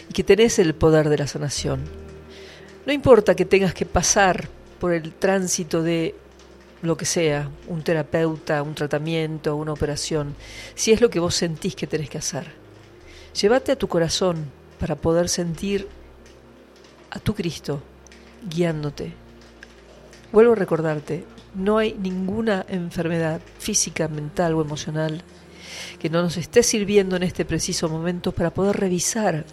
y que tenés el poder de la sanación. No importa que tengas que pasar por el tránsito de lo que sea, un terapeuta, un tratamiento, una operación, si es lo que vos sentís que tenés que hacer. Llévate a tu corazón para poder sentir a tu Cristo guiándote. Vuelvo a recordarte, no hay ninguna enfermedad física, mental o emocional que no nos esté sirviendo en este preciso momento para poder revisar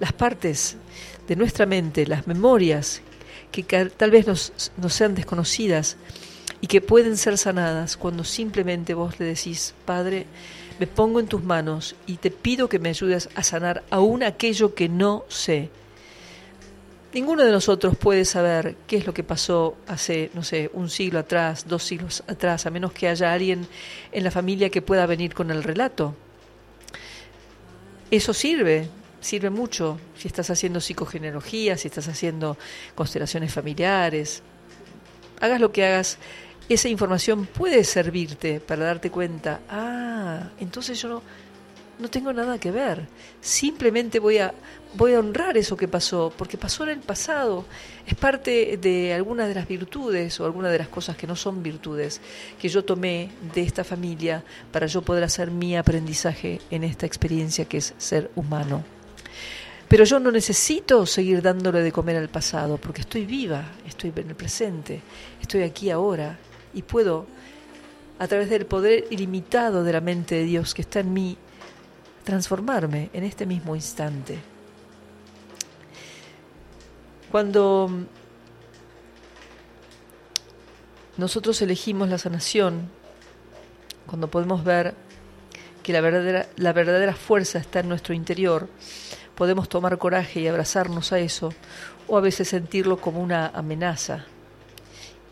las partes de nuestra mente, las memorias que tal vez nos, sean desconocidas y que pueden ser sanadas cuando simplemente vos le decís, Padre, me pongo en tus manos y te pido que me ayudes a sanar aún aquello que no sé. Ninguno de nosotros puede saber qué es lo que pasó hace, no sé, un siglo atrás, dos siglos atrás, a menos que haya alguien en la familia que pueda venir con el relato. Eso sirve, sirve mucho si estás haciendo psicogenealogía, si estás haciendo constelaciones familiares. Hagas lo que hagas, esa información puede servirte para darte cuenta, ah, entonces yo no, no tengo nada que ver. Simplemente voy a, voy a honrar eso que pasó, porque pasó en el pasado. Es parte de algunas de las virtudes o algunas de las cosas que no son virtudes que yo tomé de esta familia para yo poder hacer mi aprendizaje en esta experiencia que es ser humano. Pero yo no necesito seguir dándole de comer al pasado, porque estoy viva, estoy en el presente, estoy aquí ahora y puedo, a través del poder ilimitado de la mente de Dios que está en mí, transformarme en este mismo instante. Cuando nosotros elegimos la sanación, cuando podemos ver que la verdadera, la verdadera fuerza está en nuestro interior, podemos tomar coraje y abrazarnos a eso, o a veces sentirlo como una amenaza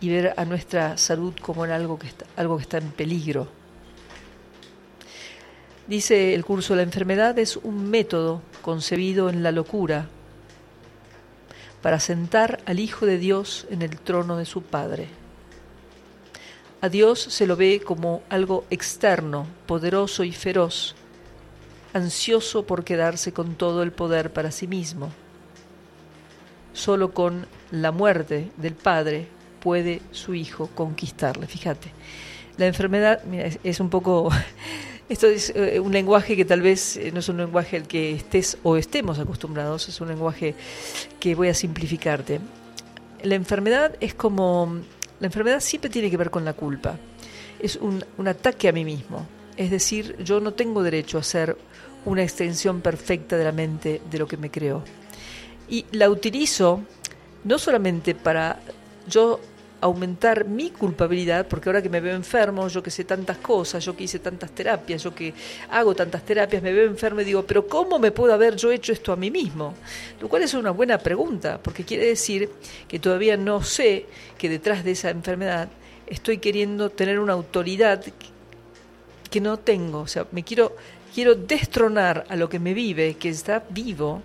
y ver a nuestra salud como algo que está, algo que está en peligro. Dice el curso, la enfermedad es un método concebido en la locura para sentar al Hijo de Dios en el trono de su Padre. A Dios se lo ve como algo externo, poderoso y feroz, ansioso por quedarse con todo el poder para sí mismo. Solo con la muerte del Padre puede su Hijo conquistarle. Fíjate, la enfermedad es, un poco... [LAUGHS] Esto es eh, un lenguaje que tal vez eh, no es un lenguaje al que estés o estemos acostumbrados, es un lenguaje que voy a simplificarte. La enfermedad es como... La enfermedad siempre tiene que ver con la culpa. Es un, un ataque a mí mismo. Es decir, yo no tengo derecho a ser una extensión perfecta de la mente de lo que me creo. Y la utilizo no solamente para yo aumentar mi culpabilidad, porque ahora que me veo enfermo, yo que sé tantas cosas, yo que hice tantas terapias, yo que hago tantas terapias, me veo enfermo y digo, pero ¿cómo me puedo haber yo hecho esto a mí mismo? Lo cual es una buena pregunta, porque quiere decir que todavía no sé que detrás de esa enfermedad estoy queriendo tener una autoridad que no tengo, o sea, me quiero quiero destronar a lo que me vive, que está vivo,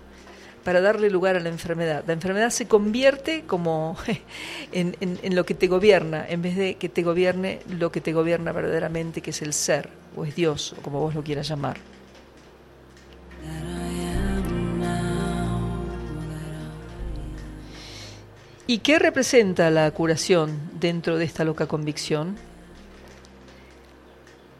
para darle lugar a la enfermedad. La enfermedad se convierte como [LAUGHS] en, en, lo que te gobierna, en vez de que te gobierne lo que te gobierna verdaderamente, que es el ser, o es Dios, o como vos lo quieras llamar. ¿Y qué representa la curación dentro de esta loca convicción?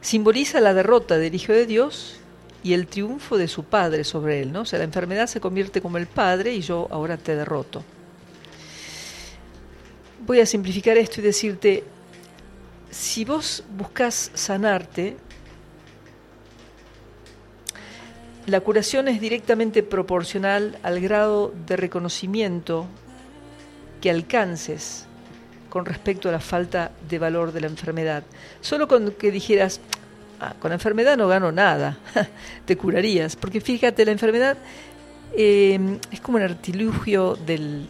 Simboliza la derrota del Hijo de Dios y el triunfo de su padre sobre él, ¿no? O sea, la enfermedad se convierte como el padre y yo ahora te derroto. Voy a simplificar esto y decirte, si vos buscas sanarte, la curación es directamente proporcional al grado de reconocimiento que alcances con respecto a la falta de valor de la enfermedad. Solo con que dijeras, Ah, con la enfermedad no gano nada, [LAUGHS] te curarías, porque fíjate, la enfermedad em, es como un artilugio del,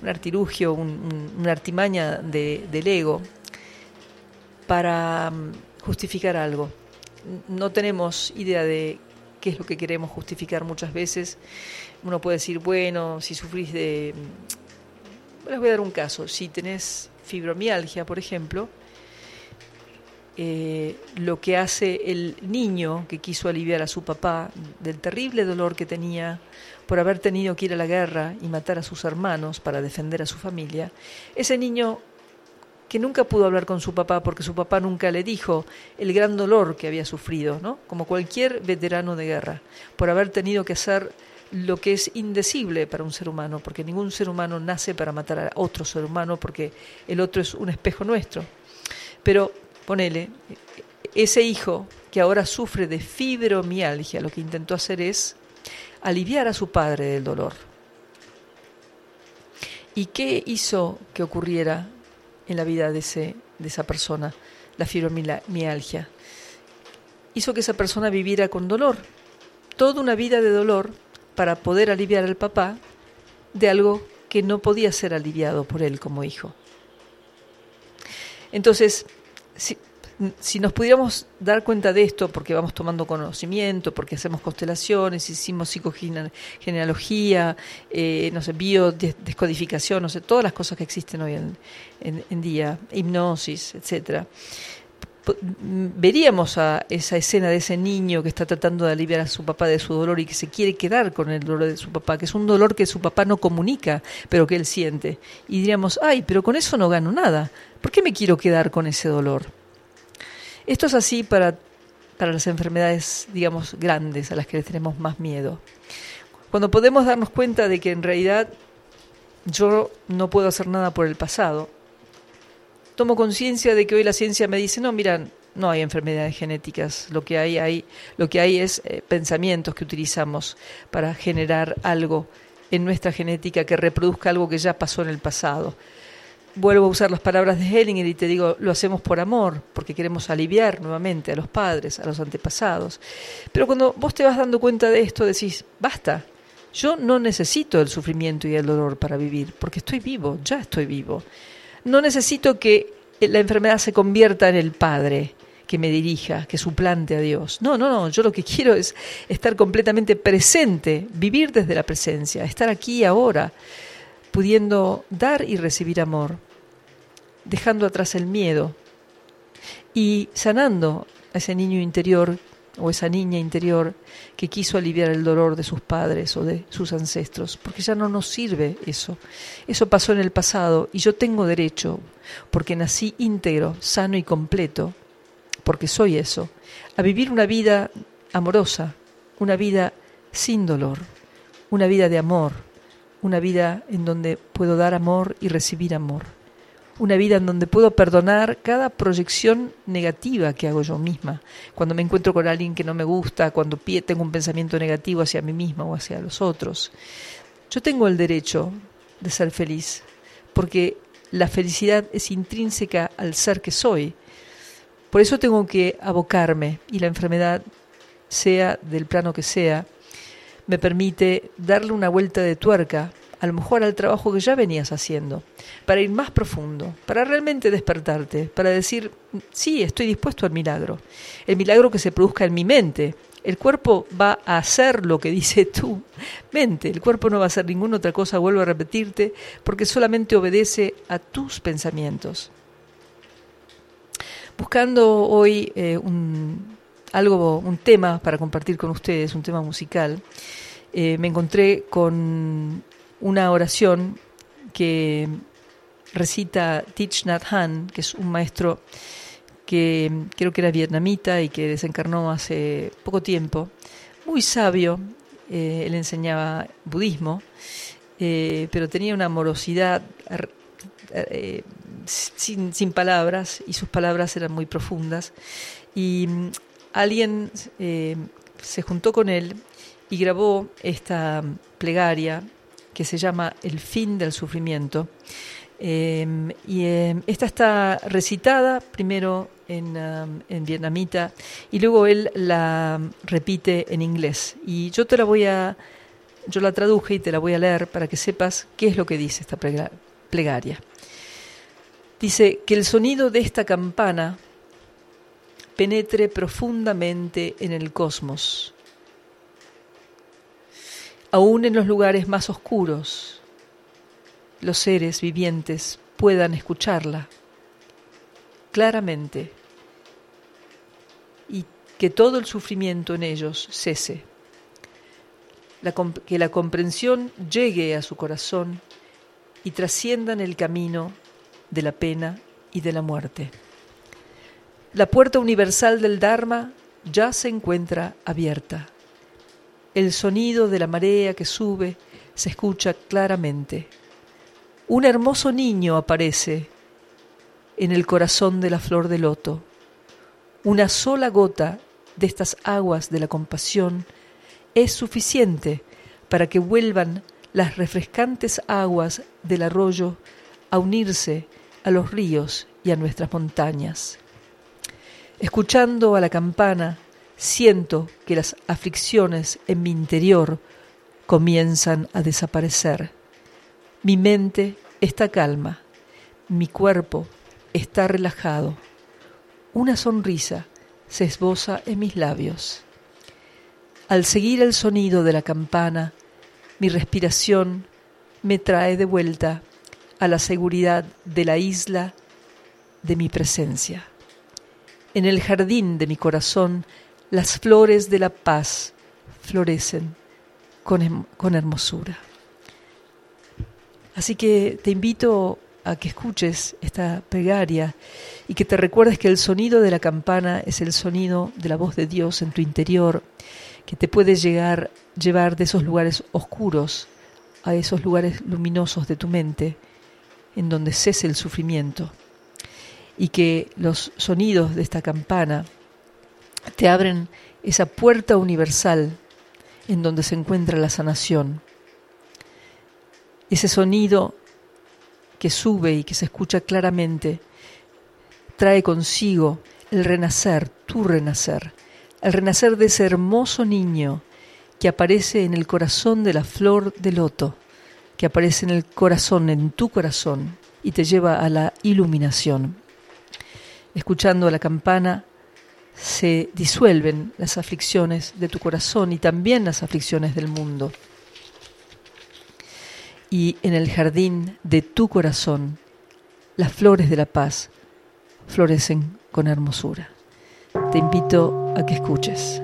un artilugio, una artimaña del ego para mm, justificar algo. No tenemos idea de qué es lo que queremos justificar muchas veces. Uno puede decir, bueno, si sufrís de... Mm, les voy a dar un caso. Si tenés fibromialgia, por ejemplo, eh, lo que hace el niño que quiso aliviar a su papá del terrible dolor que tenía por haber tenido que ir a la guerra y matar a sus hermanos para defender a su familia, ese niño que nunca pudo hablar con su papá porque su papá nunca le dijo el gran dolor que había sufrido, ¿no? Como cualquier veterano de guerra, por haber tenido que hacer lo que es indecible para un ser humano, porque ningún ser humano nace para matar a otro ser humano, porque el otro es un espejo nuestro. Pero ponele, ese hijo que ahora sufre de fibromialgia, lo que intentó hacer es aliviar a su padre del dolor. ¿Y qué hizo que ocurriera en la vida de, ese, de esa persona, la fibromialgia. Hizo que esa persona viviera con dolor, toda una vida de dolor para poder aliviar al papá de algo que no podía ser aliviado por él como hijo. Entonces, si, nos pudiéramos dar cuenta de esto, porque vamos tomando conocimiento, porque hacemos constelaciones, hicimos psicogenealogía, eh, no sé, biodescodificación, no sé, todas las cosas que existen hoy en, día, hipnosis, etcétera, veríamos a esa escena de ese niño que está tratando de aliviar a su papá de su dolor y que se quiere quedar con el dolor de su papá, que es un dolor que su papá no comunica, pero que él siente. Y diríamos, ay, pero con eso no gano nada. ¿Por qué me quiero quedar con ese dolor? Esto es así para, para las enfermedades, digamos, grandes, a las que le tenemos más miedo. Cuando podemos darnos cuenta de que en realidad yo no puedo hacer nada por el pasado, tomo conciencia de que hoy la ciencia me dice, no, mira, no hay enfermedades genéticas, lo que hay, hay, lo que hay es eh, pensamientos que utilizamos para generar algo en nuestra genética que reproduzca algo que ya pasó en el pasado vuelvo a usar las palabras de Hellinger y te digo, lo hacemos por amor, porque queremos aliviar nuevamente a los padres, a los antepasados. Pero cuando vos te vas dando cuenta de esto, decís, basta, yo no necesito el sufrimiento y el dolor para vivir, porque estoy vivo, ya estoy vivo. No necesito que la enfermedad se convierta en el Padre que me dirija, que suplante a Dios. No, no, no, yo lo que quiero es estar completamente presente, vivir desde la presencia, estar aquí ahora pudiendo dar y recibir amor, dejando atrás el miedo y sanando a ese niño interior o esa niña interior que quiso aliviar el dolor de sus padres o de sus ancestros, porque ya no nos sirve eso. Eso pasó en el pasado y yo tengo derecho, porque nací íntegro, sano y completo, porque soy eso, a vivir una vida amorosa, una vida sin dolor, una vida de amor, una vida en donde puedo dar amor y recibir amor, una vida en donde puedo perdonar cada proyección negativa que hago yo misma, cuando me encuentro con alguien que no me gusta, cuando tengo un pensamiento negativo hacia mí misma o hacia los otros. Yo tengo el derecho de ser feliz, porque la felicidad es intrínseca al ser que soy. Por eso tengo que abocarme y la enfermedad, sea del plano que sea, me permite darle una vuelta de tuerca, a lo mejor al trabajo que ya venías haciendo, para ir más profundo, para realmente despertarte, para decir, sí, estoy dispuesto al milagro, el milagro que se produzca en mi mente. El cuerpo va a hacer lo que dice tu mente, el cuerpo no va a hacer ninguna otra cosa, vuelvo a repetirte, porque solamente obedece a tus pensamientos. Buscando hoy eh, un, algo, un tema para compartir con ustedes, un tema musical, eh, me encontré con una oración que recita Thich Nhat Hanh, que es un maestro que creo que era vietnamita y que desencarnó hace poco tiempo, muy sabio, eh, él enseñaba budismo, eh, pero tenía una amorosidad sin, sin, palabras y sus palabras eran muy profundas. Y alguien eh, se juntó con él y grabó esta plegaria que se llama El fin del sufrimiento. Em, y em, esta está recitada primero en, um, en, vietnamita y luego él la repite en inglés. Y yo te la voy a, yo la traduje y te la voy a leer para que sepas qué es lo que dice esta plegaria. Dice que el sonido de esta campana penetre profundamente en el cosmos. Aún en los lugares más oscuros, los seres vivientes puedan escucharla claramente y que todo el sufrimiento en ellos cese, que la comprensión llegue a su corazón y trasciendan el camino de la pena y de la muerte. La puerta universal del Dharma ya se encuentra abierta. El sonido de la marea que sube se escucha claramente. Un hermoso niño aparece en el corazón de la flor de loto. Una sola gota de estas aguas de la compasión es suficiente para que vuelvan las refrescantes aguas del arroyo a unirse a los ríos y a nuestras montañas. Escuchando a la campana, siento que las aflicciones en mi interior comienzan a desaparecer. Mi mente está calma, mi cuerpo está relajado. Una sonrisa se esboza en mis labios. Al seguir el sonido de la campana, mi respiración me trae de vuelta a la seguridad de la isla de mi presencia. En el jardín de mi corazón, las flores de la paz florecen con, con hermosura. Así que te invito a que escuches esta plegaria y que te recuerdes que el sonido de la campana es el sonido de la voz de Dios en tu interior, que te puede llegar, llevar de esos lugares oscuros a esos lugares luminosos de tu mente, en donde cese el sufrimiento, y que los sonidos de esta campana te abren esa puerta universal en donde se encuentra la sanación. Ese sonido que sube y que se escucha claramente trae consigo el renacer, tu renacer, el renacer de ese hermoso niño que aparece en el corazón de la flor de loto, que aparece en el corazón, en tu corazón, y te lleva a la iluminación. Escuchando la campana, se disuelven las aflicciones de tu corazón y también las aflicciones del mundo. Y en el jardín de tu corazón, las flores de la paz florecen con hermosura. Te invito a que escuches.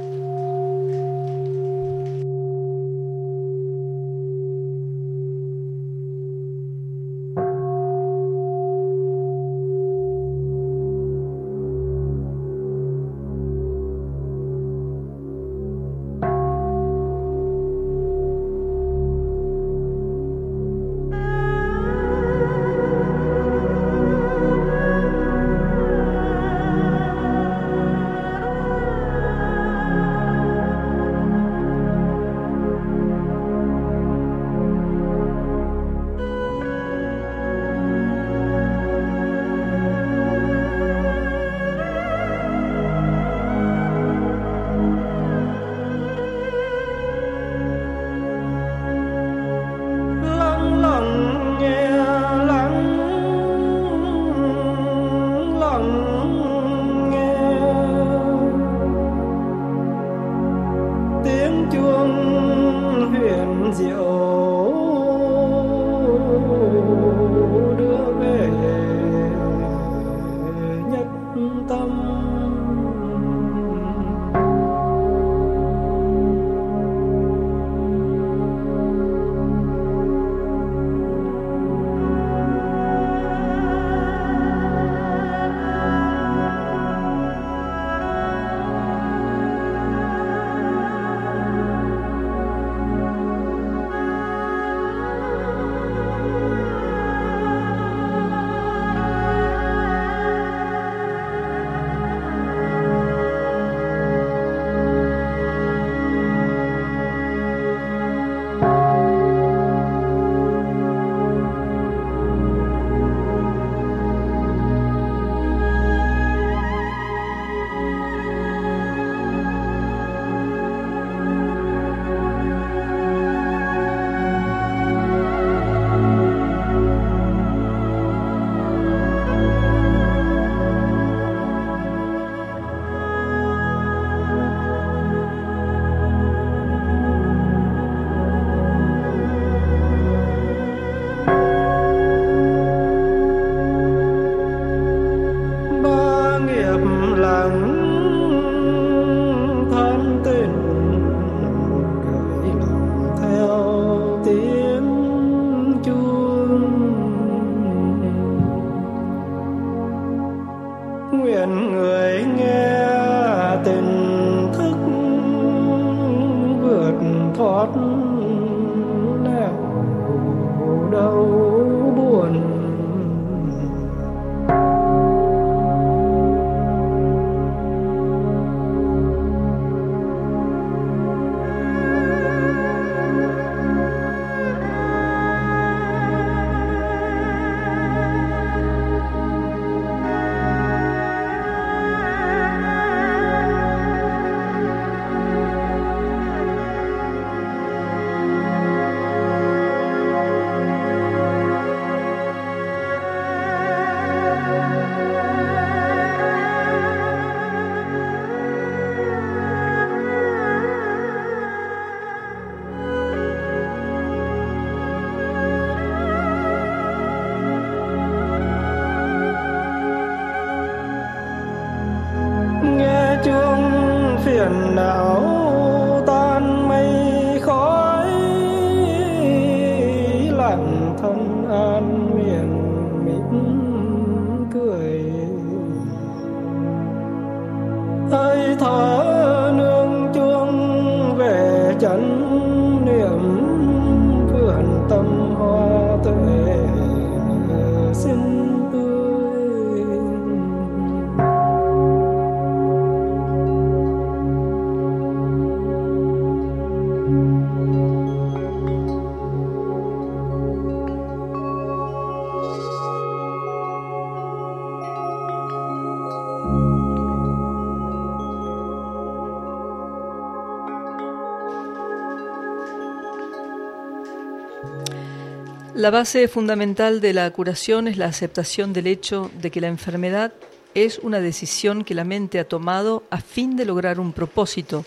La base fundamental de la curación es la aceptación del hecho de que la enfermedad es una decisión que la mente ha tomado a fin de lograr un propósito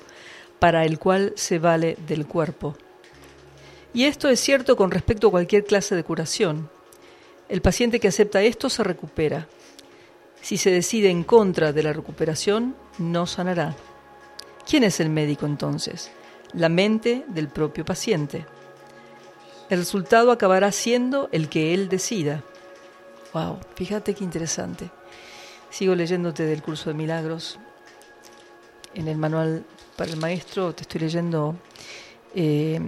para el cual se vale del cuerpo. Y esto es cierto con respecto a cualquier clase de curación. El paciente que acepta esto se recupera. Si se decide en contra de la recuperación, no sanará. ¿Quién es el médico entonces? La mente del propio paciente. El resultado acabará siendo el que él decida. Wow, fíjate qué interesante. Sigo leyéndote del curso de milagros. En el manual para el maestro te estoy leyendo eh,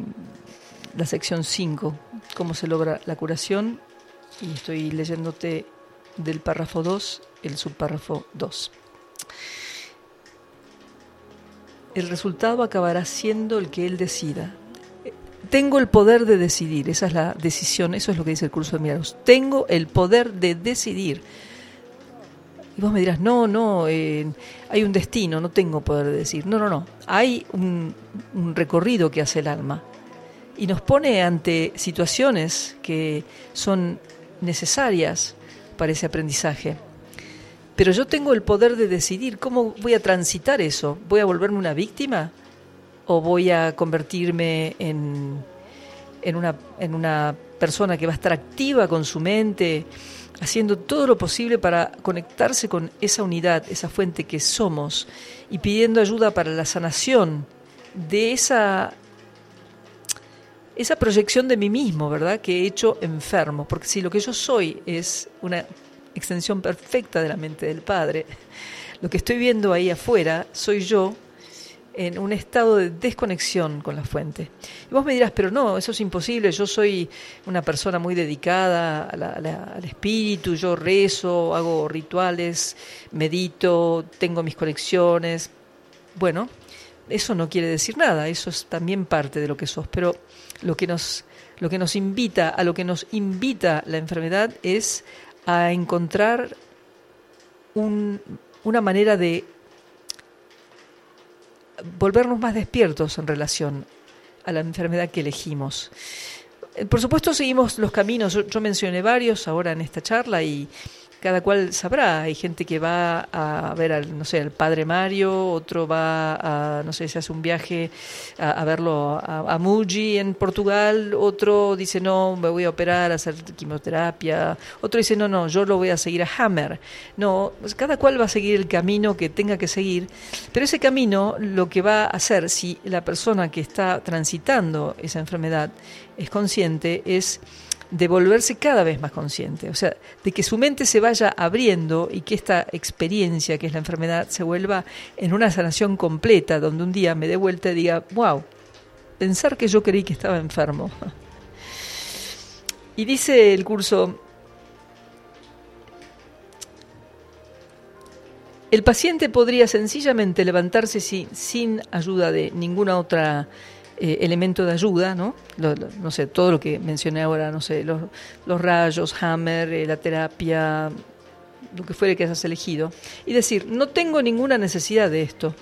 la sección 5, cómo se logra la curación, y estoy leyéndote del párrafo 2, el subpárrafo 2. El resultado acabará siendo el que él decida. Tengo el poder de decidir, esa es la decisión, eso es lo que dice el curso de milagros. Tengo el poder de decidir. Y vos me dirás, no, no, eh, hay un destino, no tengo poder de decir. No, no, no, hay un, un recorrido que hace el alma y nos pone ante situaciones que son necesarias para ese aprendizaje. Pero yo tengo el poder de decidir cómo voy a transitar eso. ¿Voy a volverme una víctima? ¿O voy a convertirme en, en, una, en una persona que va a estar activa con su mente, haciendo todo lo posible para conectarse con esa unidad, esa fuente que somos, y pidiendo ayuda para la sanación de esa esa proyección de mí mismo, ¿verdad? Que he hecho enfermo, porque si lo que yo soy es una extensión perfecta de la mente del Padre, lo que estoy viendo ahí afuera soy yo en un estado de desconexión con la fuente. Y vos me dirás, pero no, eso es imposible, yo soy una persona muy dedicada al espíritu, yo rezo, hago rituales, medito, tengo mis conexiones. Bueno, eso no quiere decir nada, eso es también parte de lo que sos, pero lo que nos, lo que nos invita, a lo que nos invita la enfermedad es a encontrar un- una manera de volvernos más despiertos en relación a la enfermedad que elegimos. Eh, Por supuesto seguimos los caminos, yo, yo mencioné varios ahora en esta charla y cada cual sabrá, hay gente que va a ver al, no sé, al padre Mario, otro va a, no sé, se hace un viaje a, a verlo a, a Muji en Portugal, otro dice no, me voy a operar, a hacer quimioterapia, otro dice no, no, yo lo voy a seguir a Hammer. No, pues cada cual va a seguir el camino que tenga que seguir, pero ese camino lo que va a hacer si la persona que está transitando esa enfermedad es consciente es de volverse cada vez más consciente, o sea, de que su mente se vaya abriendo y que esta experiencia que es la enfermedad se vuelva en una sanación completa, donde un día me dé vuelta y diga, wow, pensar que yo creí que estaba enfermo. [LAUGHS] Y dice el curso, el paciente podría sencillamente levantarse sin, sin ayuda de ninguna otra eh, elemento de ayuda, ¿no? No sé, todo lo que mencioné ahora, no sé, los, rayos, hammer, eh, la terapia, lo que fuere que hayas elegido, y decir, no tengo ninguna necesidad de esto,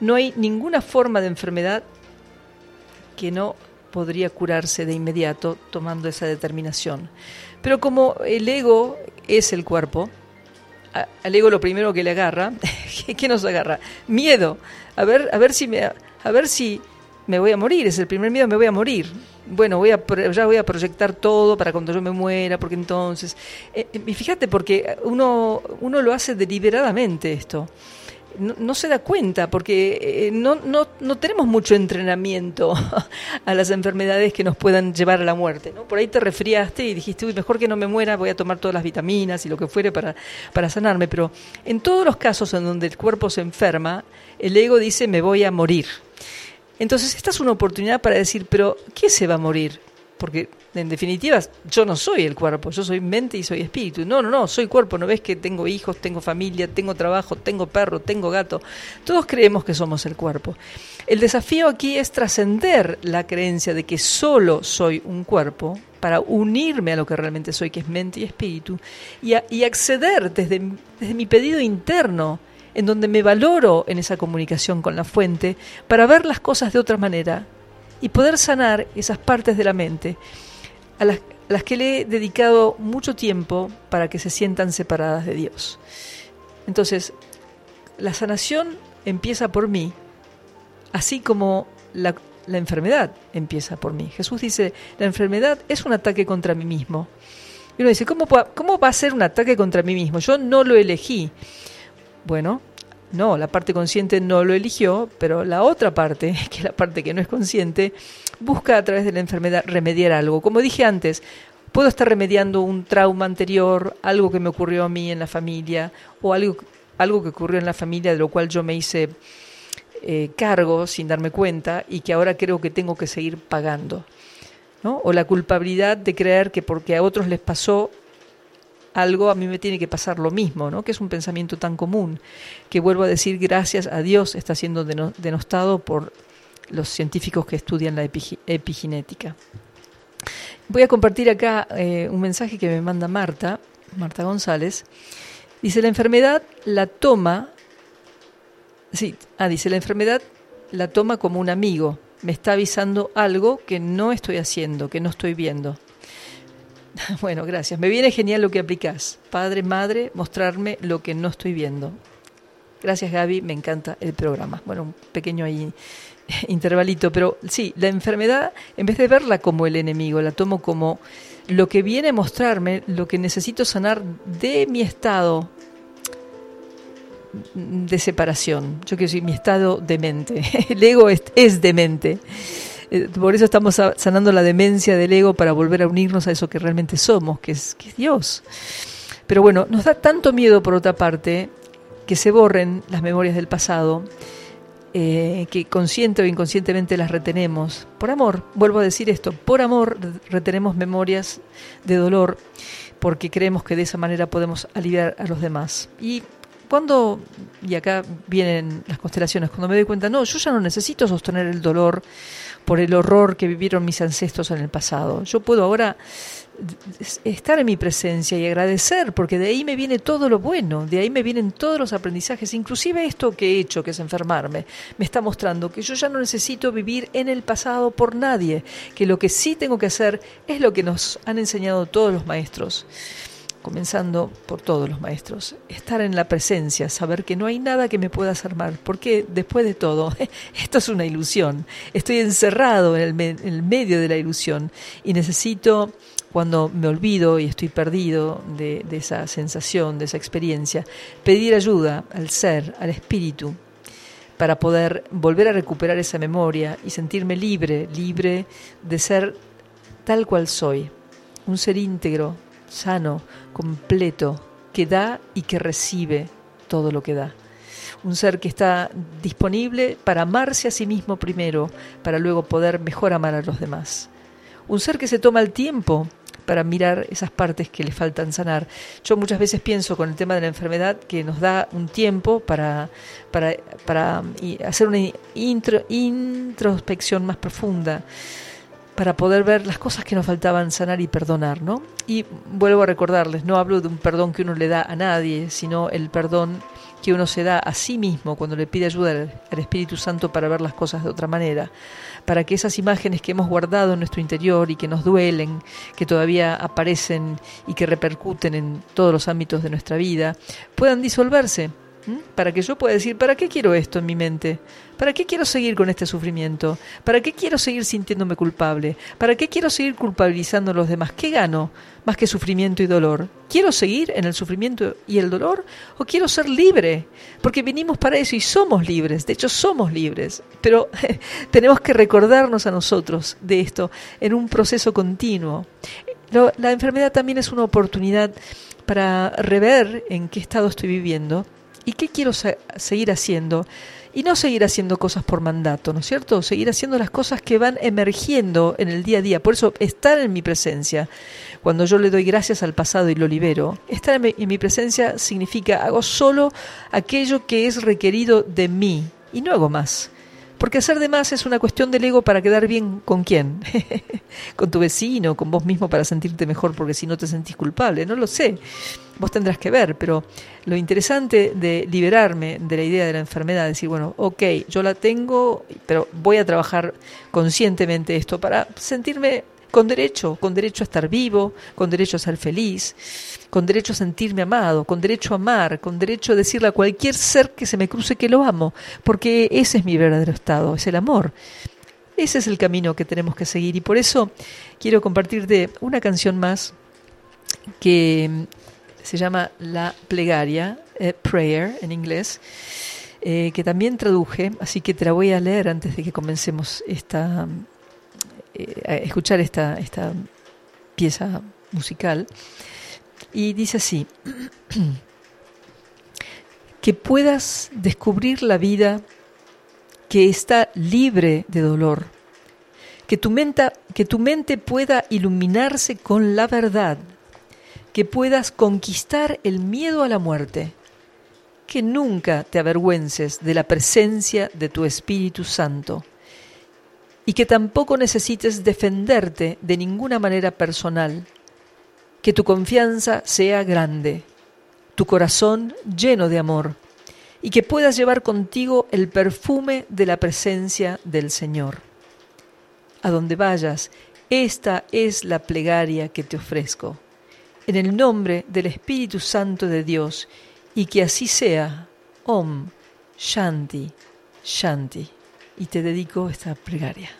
no hay ninguna forma de enfermedad que no podría curarse de inmediato tomando esa determinación. Pero como el ego es el cuerpo, al ego lo primero que le agarra, ¿qué- [LAUGHS] ¿qué nos agarra? Miedo. A ver, a ver si me, a ver si me voy a morir. Es el primer miedo, me voy a morir. Bueno, voy a, ya voy a proyectar todo para cuando yo me muera, porque entonces. eh, y fíjate, porque uno, uno lo hace deliberadamente esto. no, no se da cuenta porque eh, no, no, no tenemos mucho entrenamiento [LAUGHS] a las enfermedades que nos puedan llevar a la muerte. ¿no? Por ahí te resfriaste y dijiste, uy, mejor que no me muera, voy a tomar todas las vitaminas y lo que fuere para, para sanarme. Pero en todos los casos en donde el cuerpo se enferma, el ego dice, me voy a morir. Entonces, esta es una oportunidad para decir, pero ¿qué se va a morir? Porque en definitiva yo no soy el cuerpo, yo soy mente y soy espíritu. No, no, no, soy cuerpo, no ves que tengo hijos, tengo familia, tengo trabajo, tengo perro, tengo gato. Todos creemos que somos el cuerpo. El desafío aquí es trascender la creencia de que solo soy un cuerpo para unirme a lo que realmente soy, que es mente y espíritu, y, y acceder desde, desde mi pedido interno en donde me valoro en esa comunicación con la fuente para ver las cosas de otra manera y poder sanar esas partes de la mente a las, que le he dedicado mucho tiempo para que se sientan separadas de Dios. Entonces, la sanación empieza por mí, así como la, la enfermedad empieza por mí. Jesús dice, la enfermedad es un ataque contra mí mismo. Y uno dice, ¿cómo, ¿cómo va a ser un ataque contra mí mismo? Yo no lo elegí. Bueno, no, la parte consciente no lo eligió, pero la otra parte, [LAUGHS] que es la parte que no es consciente, busca a través de la enfermedad remediar algo. Como dije antes, puedo estar remediando un trauma anterior, algo que me ocurrió a mí en la familia, o algo, algo que ocurrió en la familia de lo cual yo me hice eh, cargo sin darme cuenta y que ahora creo que tengo que seguir pagando. ¿no? O la culpabilidad de creer que porque a otros les pasó algo, a mí me tiene que pasar lo mismo, ¿no? que es un pensamiento tan común, que vuelvo a decir, gracias a Dios está siendo deno- denostado por los científicos que estudian la epigenética. Voy a compartir acá eh, un mensaje que me manda Marta, Marta González. Dice, la enfermedad la toma, sí, ah, dice, la enfermedad la toma como un amigo, me está avisando algo que no estoy haciendo, que no estoy viendo. [LAUGHS] Bueno, gracias. Me viene genial lo que aplicás. Padre, madre, mostrarme lo que no estoy viendo. Gracias, Gaby. Me encanta el programa. Bueno, un pequeño ahí [LAUGHS] intervalito, pero sí, la enfermedad, en vez de verla como el enemigo, la tomo como lo que viene a mostrarme, lo que necesito sanar de mi estado de separación. Yo quiero decir, mi estado de mente. [LAUGHS] El ego es, es demente. Eh, Por eso estamos sa- sanando la demencia del ego para volver a unirnos a eso que realmente somos, que es, que es Dios. Pero bueno, nos da tanto miedo, por otra parte, que se borren las memorias del pasado, eh, que consciente o inconscientemente las retenemos. Por amor, vuelvo a decir esto, por amor retenemos memorias de dolor, porque creemos que de esa manera podemos aliviar a los demás. Y cuando, y acá vienen las constelaciones, cuando me doy cuenta, no, yo ya no necesito sostener el dolor por el horror que vivieron mis ancestros en el pasado. Yo puedo ahora estar en mi presencia y agradecer, porque de ahí me viene todo lo bueno, de ahí me vienen todos los aprendizajes, inclusive esto que he hecho, que es enfermarme, me está mostrando que yo ya no necesito vivir en el pasado por nadie, que lo que sí tengo que hacer es lo que nos han enseñado todos los maestros comenzando por todos los maestros, estar en la presencia, saber que no hay nada que me pueda hacer porque después de todo, [LAUGHS] esto es una ilusión, estoy encerrado en el, medio de la ilusión y necesito, cuando me olvido y estoy perdido de esa sensación, de esa experiencia, pedir ayuda al ser, al espíritu, para poder volver a recuperar esa memoria y sentirme libre, libre de ser tal cual soy, un ser íntegro, sano, completo, que da y que recibe todo lo que da. Un ser que está disponible para amarse a sí mismo primero, para luego poder mejor amar a los demás. Un ser que se toma el tiempo para mirar esas partes que le faltan sanar. Yo muchas veces pienso con el tema de la enfermedad que nos da un tiempo para, para, para hacer una intro- introspección más profunda, para poder ver las cosas que nos faltaban sanar y perdonar, ¿no? Y vuelvo a recordarles, no hablo de un perdón que uno le da a nadie, sino el perdón que uno se da a sí mismo cuando le pide ayuda al, Espíritu Santo para ver las cosas de otra manera, para que esas imágenes que hemos guardado en nuestro interior y que nos duelen, que todavía aparecen y que repercuten en todos los ámbitos de nuestra vida, puedan disolverse para que yo pueda decir, ¿para qué quiero esto en mi mente? ¿Para qué quiero seguir con este sufrimiento? ¿Para qué quiero seguir sintiéndome culpable? ¿Para qué quiero seguir culpabilizando a los demás? ¿Qué gano más que sufrimiento y dolor? ¿Quiero seguir en el sufrimiento y el dolor o quiero ser libre? Porque vinimos para eso y somos libres, de hecho somos libres, pero [LAUGHS] tenemos que recordarnos a nosotros de esto en un proceso continuo. La enfermedad también es una oportunidad para rever en qué estado estoy viviendo y qué quiero se- seguir haciendo. Y no seguir haciendo cosas por mandato, ¿no es cierto? Seguir haciendo las cosas que van emergiendo en el día a día. Por eso, estar en mi presencia, cuando yo le doy gracias al pasado y lo libero, estar en mi presencia significa hago solo aquello que es requerido de mí y no hago más. Porque hacer de más es una cuestión del ego para quedar bien con quién. [LAUGHS] con tu vecino, con vos mismo para sentirte mejor porque si no te sentís culpable. No lo sé. Vos tendrás que ver, pero lo interesante de liberarme de la idea de la enfermedad, decir, bueno, ok, yo la tengo, pero voy a trabajar conscientemente esto para sentirme con derecho, con derecho a estar vivo, con derecho a ser feliz, con derecho a sentirme amado, con derecho a amar, con derecho a decirle a cualquier ser que se me cruce que lo amo, porque ese es mi verdadero estado, es el amor. Ese es el camino que tenemos que seguir y por eso quiero compartirte una canción más que se llama La Plegaria, eh, Prayer en inglés, eh, que también traduje, así que te la voy a leer antes de que comencemos esta, eh, escuchar esta, esta pieza musical. Y dice así, [CLEARS THROAT] que puedas descubrir la vida que está libre de dolor, que tu, mente, que tu mente pueda iluminarse con la verdad, que puedas conquistar el miedo a la muerte, que nunca te avergüences de la presencia de tu Espíritu Santo y que tampoco necesites defenderte de ninguna manera personal, que tu confianza sea grande, tu corazón lleno de amor y que puedas llevar contigo el perfume de la presencia del Señor. A donde vayas, esta es la plegaria que te ofrezco, en el nombre del Espíritu Santo de Dios, y que así sea. Om Shanti Shanti. Y te dedico esta plegaria.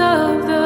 Of the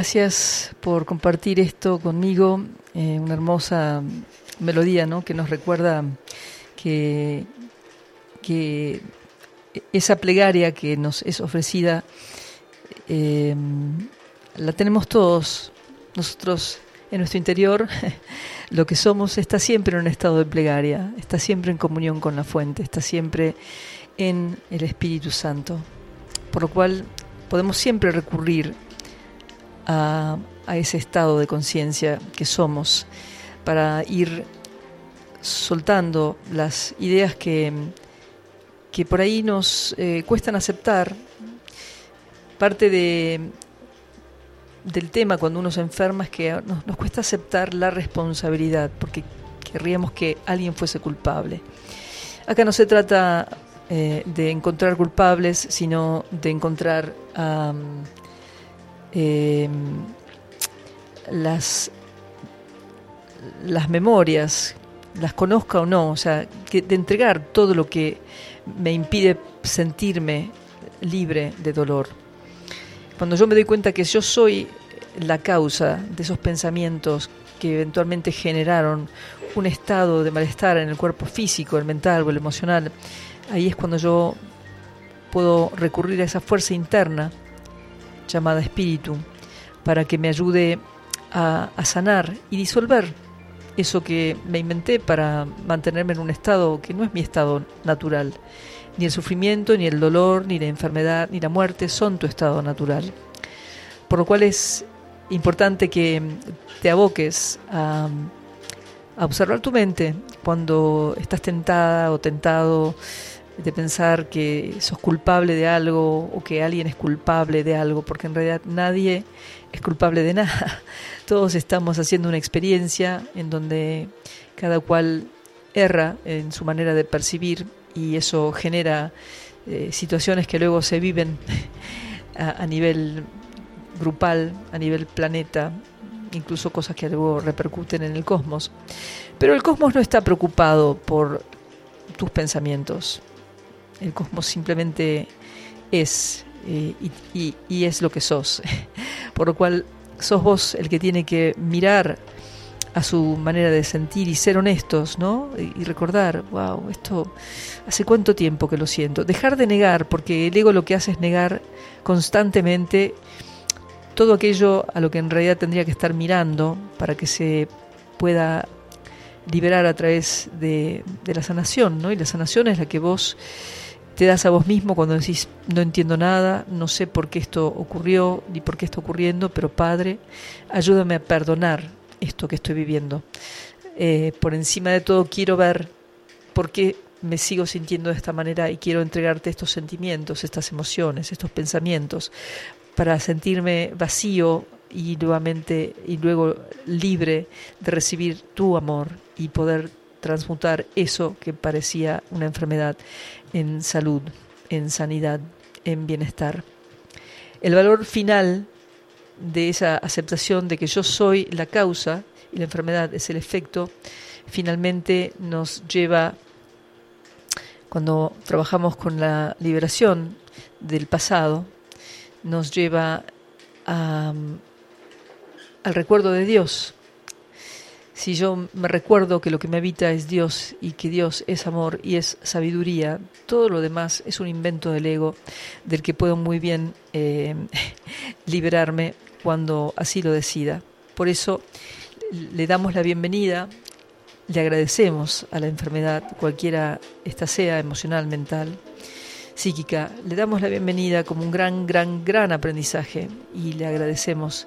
gracias por compartir esto conmigo, eh, una hermosa melodía, ¿no? Que nos recuerda que, esa plegaria que nos es ofrecida eh, la tenemos todos nosotros en nuestro interior. [LAUGHS] Lo que somos está siempre en un estado de plegaria, está siempre en comunión con la fuente, está siempre en el Espíritu Santo. Por lo cual podemos siempre recurrir a, ese estado de conciencia que somos para ir soltando las ideas que, que por ahí nos eh, cuestan aceptar. Parte de, del tema cuando uno se enferma es que nos, cuesta aceptar la responsabilidad, porque querríamos que alguien fuese culpable. Acá no se trata eh, de encontrar culpables, sino de encontrar em, las, las memorias, las conozca o no, o sea, que, de entregar todo lo que me impide sentirme libre de dolor. Cuando yo me doy cuenta que yo soy la causa de esos pensamientos que eventualmente generaron un estado de malestar en el cuerpo físico, el mental o el emocional, ahí es cuando yo puedo recurrir a esa fuerza interna llamada espíritu para que me ayude a, sanar y disolver eso que me inventé para mantenerme en un estado que no es mi estado natural. Ni el sufrimiento, ni el dolor, ni la enfermedad, ni la muerte son tu estado natural. Por lo cual es importante que te aboques a, a observar tu mente cuando estás tentada o tentado de pensar que sos culpable de algo o que alguien es culpable de algo, porque en realidad nadie es culpable de nada. [LAUGHS] Todos estamos haciendo una experiencia en donde cada cual erra en su manera de percibir y eso genera eh, situaciones que luego se viven [LAUGHS] a, a nivel grupal, a nivel planeta, incluso cosas que luego repercuten en el cosmos. Pero el cosmos no está preocupado por tus pensamientos. El cosmos simplemente es eh, y, es lo que sos. [LAUGHS] Por lo cual sos vos el que tiene que mirar a su manera de sentir y ser honestos, ¿no? Y, y recordar, wow, esto hace cuánto tiempo que lo siento. Dejar de negar, porque el ego lo que hace es negar constantemente todo aquello a lo que en realidad tendría que estar mirando para que se pueda liberar a través de, de la sanación, ¿no? Y la sanación es la que vos te das a vos mismo cuando decís no entiendo nada, no sé por qué esto ocurrió ni por qué está ocurriendo, pero Padre, ayúdame a perdonar esto que estoy viviendo. Eh, por encima de todo quiero ver por qué me sigo sintiendo de esta manera y quiero entregarte estos sentimientos, estas emociones, estos pensamientos, para sentirme vacío y nuevamente y luego libre de recibir tu amor y poder transmutar eso que parecía una enfermedad en salud, en sanidad, en bienestar. El valor final de esa aceptación de que yo soy la causa y la enfermedad es el efecto, finalmente nos lleva, cuando trabajamos con la liberación del pasado, nos lleva a, al recuerdo de Dios. Si yo me recuerdo que lo que me habita es Dios y que Dios es amor y es sabiduría, todo lo demás es un invento del ego del que puedo muy bien eh, [LAUGHS] liberarme cuando así lo decida. Por eso le damos la bienvenida, le agradecemos a la enfermedad, cualquiera esta sea, emocional, mental, psíquica, le damos la bienvenida como un gran, gran, gran aprendizaje y le agradecemos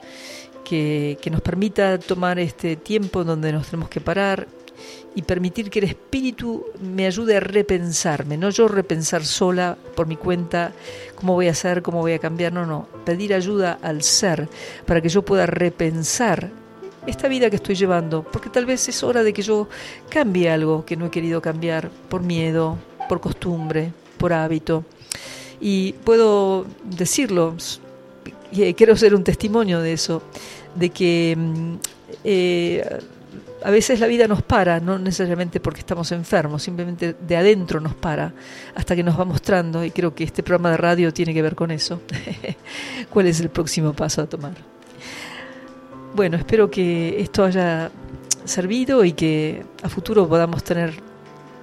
que, nos permita tomar este tiempo donde nos tenemos que parar y permitir que el espíritu me ayude a repensarme, no yo repensar sola por mi cuenta cómo voy a hacer, cómo voy a cambiar, no, no, pedir ayuda al ser para que yo pueda repensar esta vida que estoy llevando, porque tal vez es hora de que yo cambie algo que no he querido cambiar por miedo, por costumbre, por hábito. Y puedo decirlo, quiero ser un testimonio de eso, de que mm, eh, a veces la vida nos para, no necesariamente porque estamos enfermos, simplemente de adentro nos para, hasta que nos va mostrando, y creo que este programa de radio tiene que ver con eso, [LAUGHS] cuál es el próximo paso a tomar. Bueno, espero que esto haya servido y que a futuro podamos tener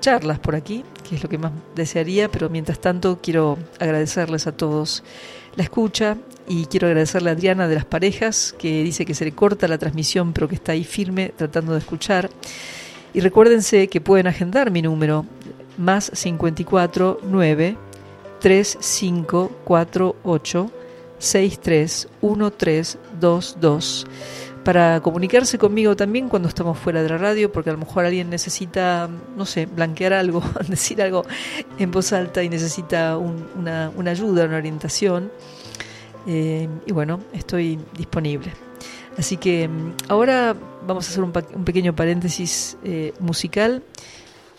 charlas por aquí, que es lo que más desearía, pero mientras tanto quiero agradecerles a todos la escucha y quiero agradecerle a Adriana de las parejas, que dice que se le corta la transmisión, pero que está ahí firme tratando de escuchar. Y recuérdense que pueden agendar mi número, más 54 9 3548 631322 para comunicarse conmigo también cuando estamos fuera de la radio, porque a lo mejor alguien necesita, no sé, blanquear algo, [LAUGHS] decir algo en voz alta y necesita un- una, una ayuda, una orientación. Eh, y bueno, estoy disponible. Así que mm, ahora vamos a hacer un, un pequeño paréntesis eh, musical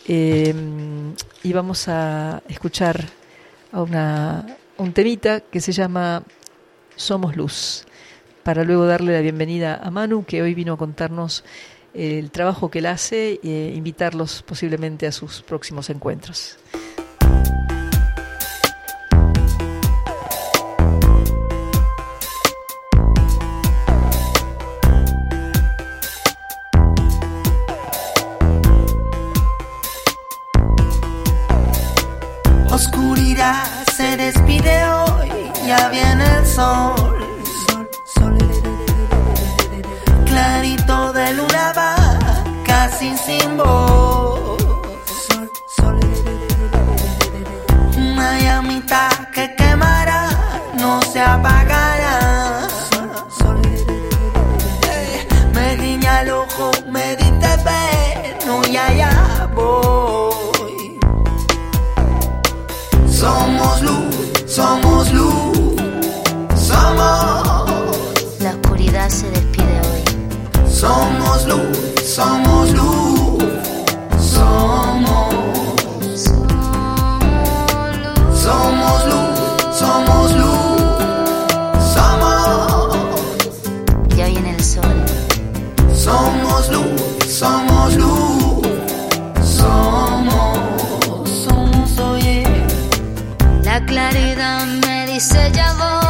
eh, y vamos a escuchar a una, un temita que se llama Somos Luz, para luego darle la bienvenida a Manu, que hoy vino a contarnos el trabajo que él hace e invitarlos posiblemente a sus próximos encuentros. Oscuridad se despide hoy, ya viene el sol. Clarito de luna va, casi sin voz. Una llamita que quemará, no se apagará. Somos luz, somos luz, somos, La oscuridad se despide hoy. somos luz, somos luz, somos, somos luz, somos luz, claridad. Me dice ya voy,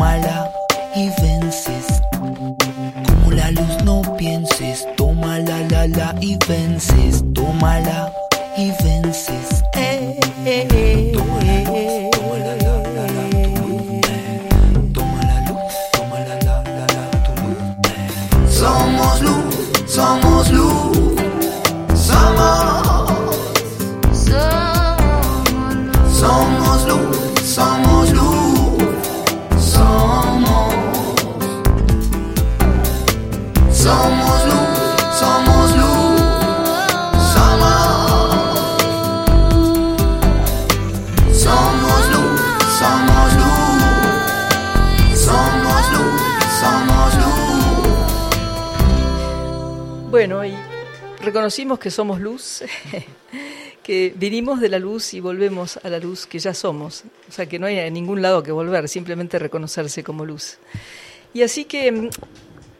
tómala y vences. Como la luz no pienses, tómala la la y vences, tómala y vences. Eh, eh, eh, tómala la la la tu. Toma la luz, toma la la la. Somos luz, somos luz, Y reconocimos que somos luz, [LAUGHS] que vinimos de la luz y volvemos a la luz que ya somos. O sea, que no hay a ningún lado que volver, simplemente reconocerse como luz. Y así que mm,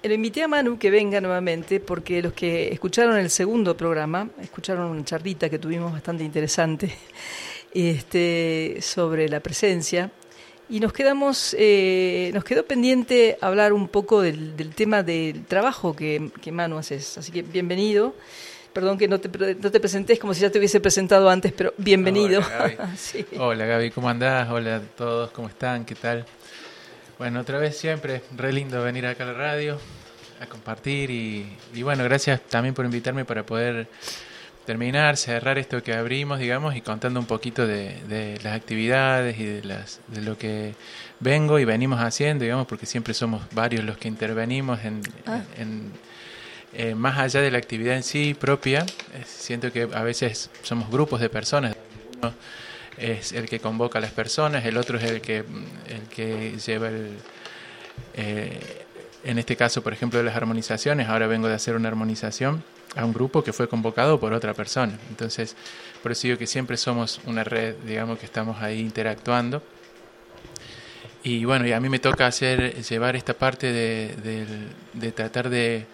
le invité a Manu que venga nuevamente porque los que escucharon el segundo programa, escucharon una charlita que tuvimos bastante interesante [LAUGHS] este, sobre la presencia. Y nos quedamos, eh, nos quedó pendiente hablar un poco del, del tema del trabajo que, que Manu haces. Así que bienvenido. Perdón que no te, no te presentés como si ya te hubiese presentado antes, pero bienvenido. Hola, Gaby. [LAUGHS] Sí. Hola Gaby, ¿cómo andás? Hola a todos, ¿cómo están? ¿Qué tal? Bueno, otra vez siempre, re lindo venir acá a la radio a compartir y, y bueno, gracias también por invitarme para poder terminar, cerrar esto que abrimos, digamos, y contando un poquito de, de las actividades y de, las, de lo que vengo y venimos haciendo, digamos, porque siempre somos varios los que intervenimos en, Ah. en- eh, más allá de la actividad en sí propia, eh, siento que a veces somos grupos de personas. Uno es el que convoca a las personas, el otro es el que, el que lleva el... eh, en este caso, por ejemplo, de las armonizaciones, ahora vengo de hacer una armonización a un grupo que fue convocado por otra persona. Entonces, por eso digo que siempre somos una red, digamos, que estamos ahí interactuando. Y bueno, y a mí me toca hacer, llevar esta parte de, de tratar de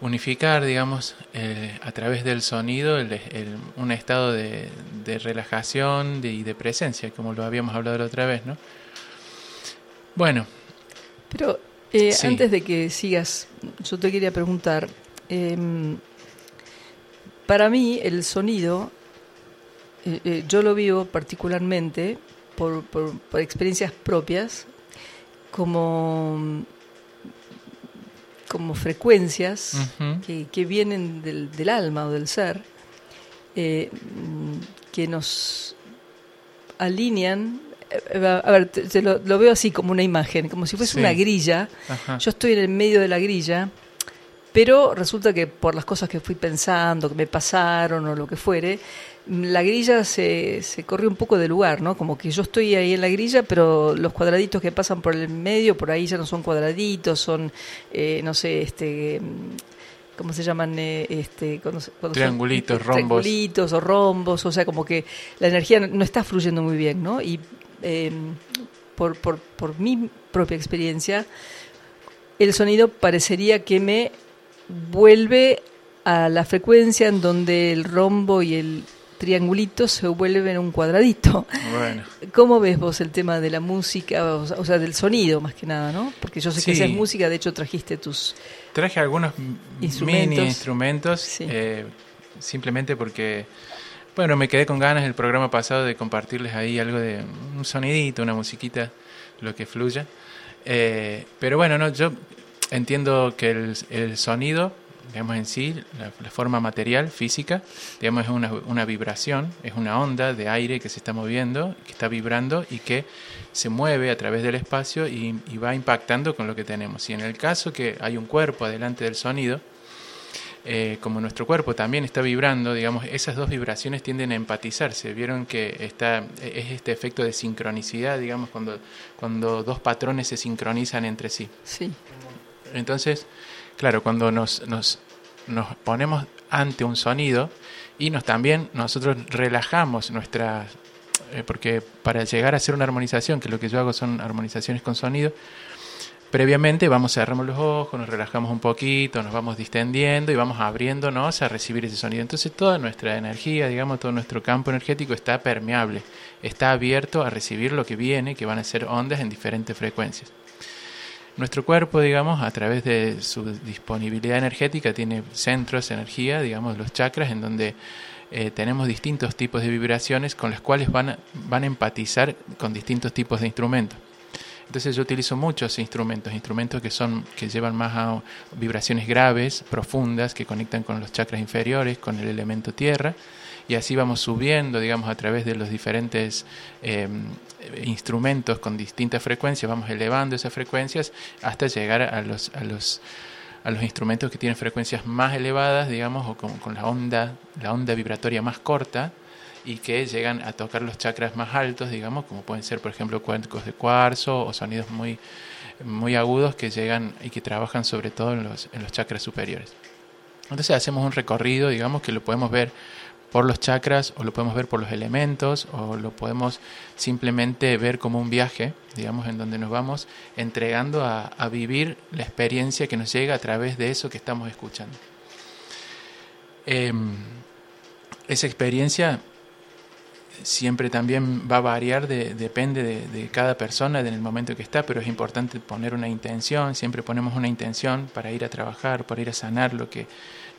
unificar, digamos, eh, a través del sonido, el- el- un estado de, de relajación y de presencia, como lo habíamos hablado la otra vez, ¿no? Bueno, Pero eh, Sí. antes de que sigas, yo te quería preguntar, em, para mí el sonido, eh, eh, yo lo vivo particularmente por, por- por experiencias propias, como, como frecuencias que, que vienen del, del alma o del ser, eh, mm, que nos alinean. A ver, te- te lo, lo veo así como una imagen, como si fuese Sí. una grilla. ajá. Yo estoy en el medio de la grilla, pero resulta que por las cosas que fui pensando, que me pasaron o lo que fuere, la grilla se, se corre un poco de lugar, ¿no? Como que yo estoy ahí en la grilla, pero los cuadraditos que pasan por el medio, por ahí ya no son cuadraditos, son, eh, no sé, este... ¿Cómo se llaman? eh, este, cuando son- Triangulitos, [LAUGHS] rombos. Triangulitos o rombos, o sea, como que la energía no, no está fluyendo muy bien, ¿no? Y eh, por, por, por mi propia experiencia, el sonido parecería que me vuelve a la frecuencia en donde el rombo y el triangulito se vuelven un cuadradito. Bueno, ¿Cómo ves vos el tema de la música, o sea, del sonido más que nada, ¿no? Porque yo sé que Sí. haces música, de hecho trajiste tus... traje algunos Instrumentos. mini instrumentos, Sí. eh, simplemente porque, bueno, me quedé con ganas el programa pasado de compartirles ahí algo de un sonidito, una musiquita, lo que fluya. Eh, pero bueno, no, yo entiendo que el, sonido, digamos en sí, la, la forma material, física, digamos es una, una vibración, es una onda de aire que se está moviendo, que está vibrando y que se mueve a través del espacio y, y va impactando con lo que tenemos. Y en el caso que hay un cuerpo adelante del sonido, eh, como nuestro cuerpo también está vibrando, digamos, esas dos vibraciones tienden a empatizarse. Vieron que está, es este efecto de sincronicidad, digamos, cuando, cuando dos patrones se sincronizan entre sí. Sí, Entonces, claro, cuando nos, nos, nos ponemos ante un sonido y nos también nosotros relajamos nuestra eh, porque para llegar a hacer una armonización, que lo que yo hago son armonizaciones con sonido, previamente vamos, cerramos los ojos, nos relajamos un poquito, nos vamos distendiendo y vamos abriéndonos a recibir ese sonido. Entonces toda nuestra energía, digamos, todo nuestro campo energético está permeable, está abierto a recibir lo que viene, que van a ser ondas en diferentes frecuencias. Nuestro cuerpo, digamos, a través de su disponibilidad energética, tiene centros energía, digamos, los chakras, en donde eh, tenemos distintos tipos de vibraciones con las cuales van a, van a empatizar con distintos tipos de instrumentos. Entonces yo utilizo muchos instrumentos, instrumentos que son que llevan más a vibraciones graves, profundas, que conectan con los chakras inferiores, con el elemento tierra, y así vamos subiendo, digamos, a través de los diferentes eh, instrumentos con distintas frecuencias, vamos elevando esas frecuencias hasta llegar a los, a los a los instrumentos que tienen frecuencias más elevadas, digamos, o con, la onda, la onda vibratoria más corta, y que llegan a tocar los chakras más altos, digamos, como pueden ser, por ejemplo, cuencos de cuarzo o sonidos muy, muy agudos que llegan y que trabajan sobre todo en los, en los chakras superiores. Entonces hacemos un recorrido, digamos, que lo podemos ver por los chakras o lo podemos ver por los elementos o lo podemos simplemente ver como un viaje, digamos, en donde nos vamos entregando a, vivir la experiencia que nos llega a través de eso que estamos escuchando. Eh, esa experiencia siempre también va a variar, de, depende de, de, cada persona, en el momento que está, pero es importante poner una intención, siempre ponemos una intención para ir a trabajar, para ir a sanar lo que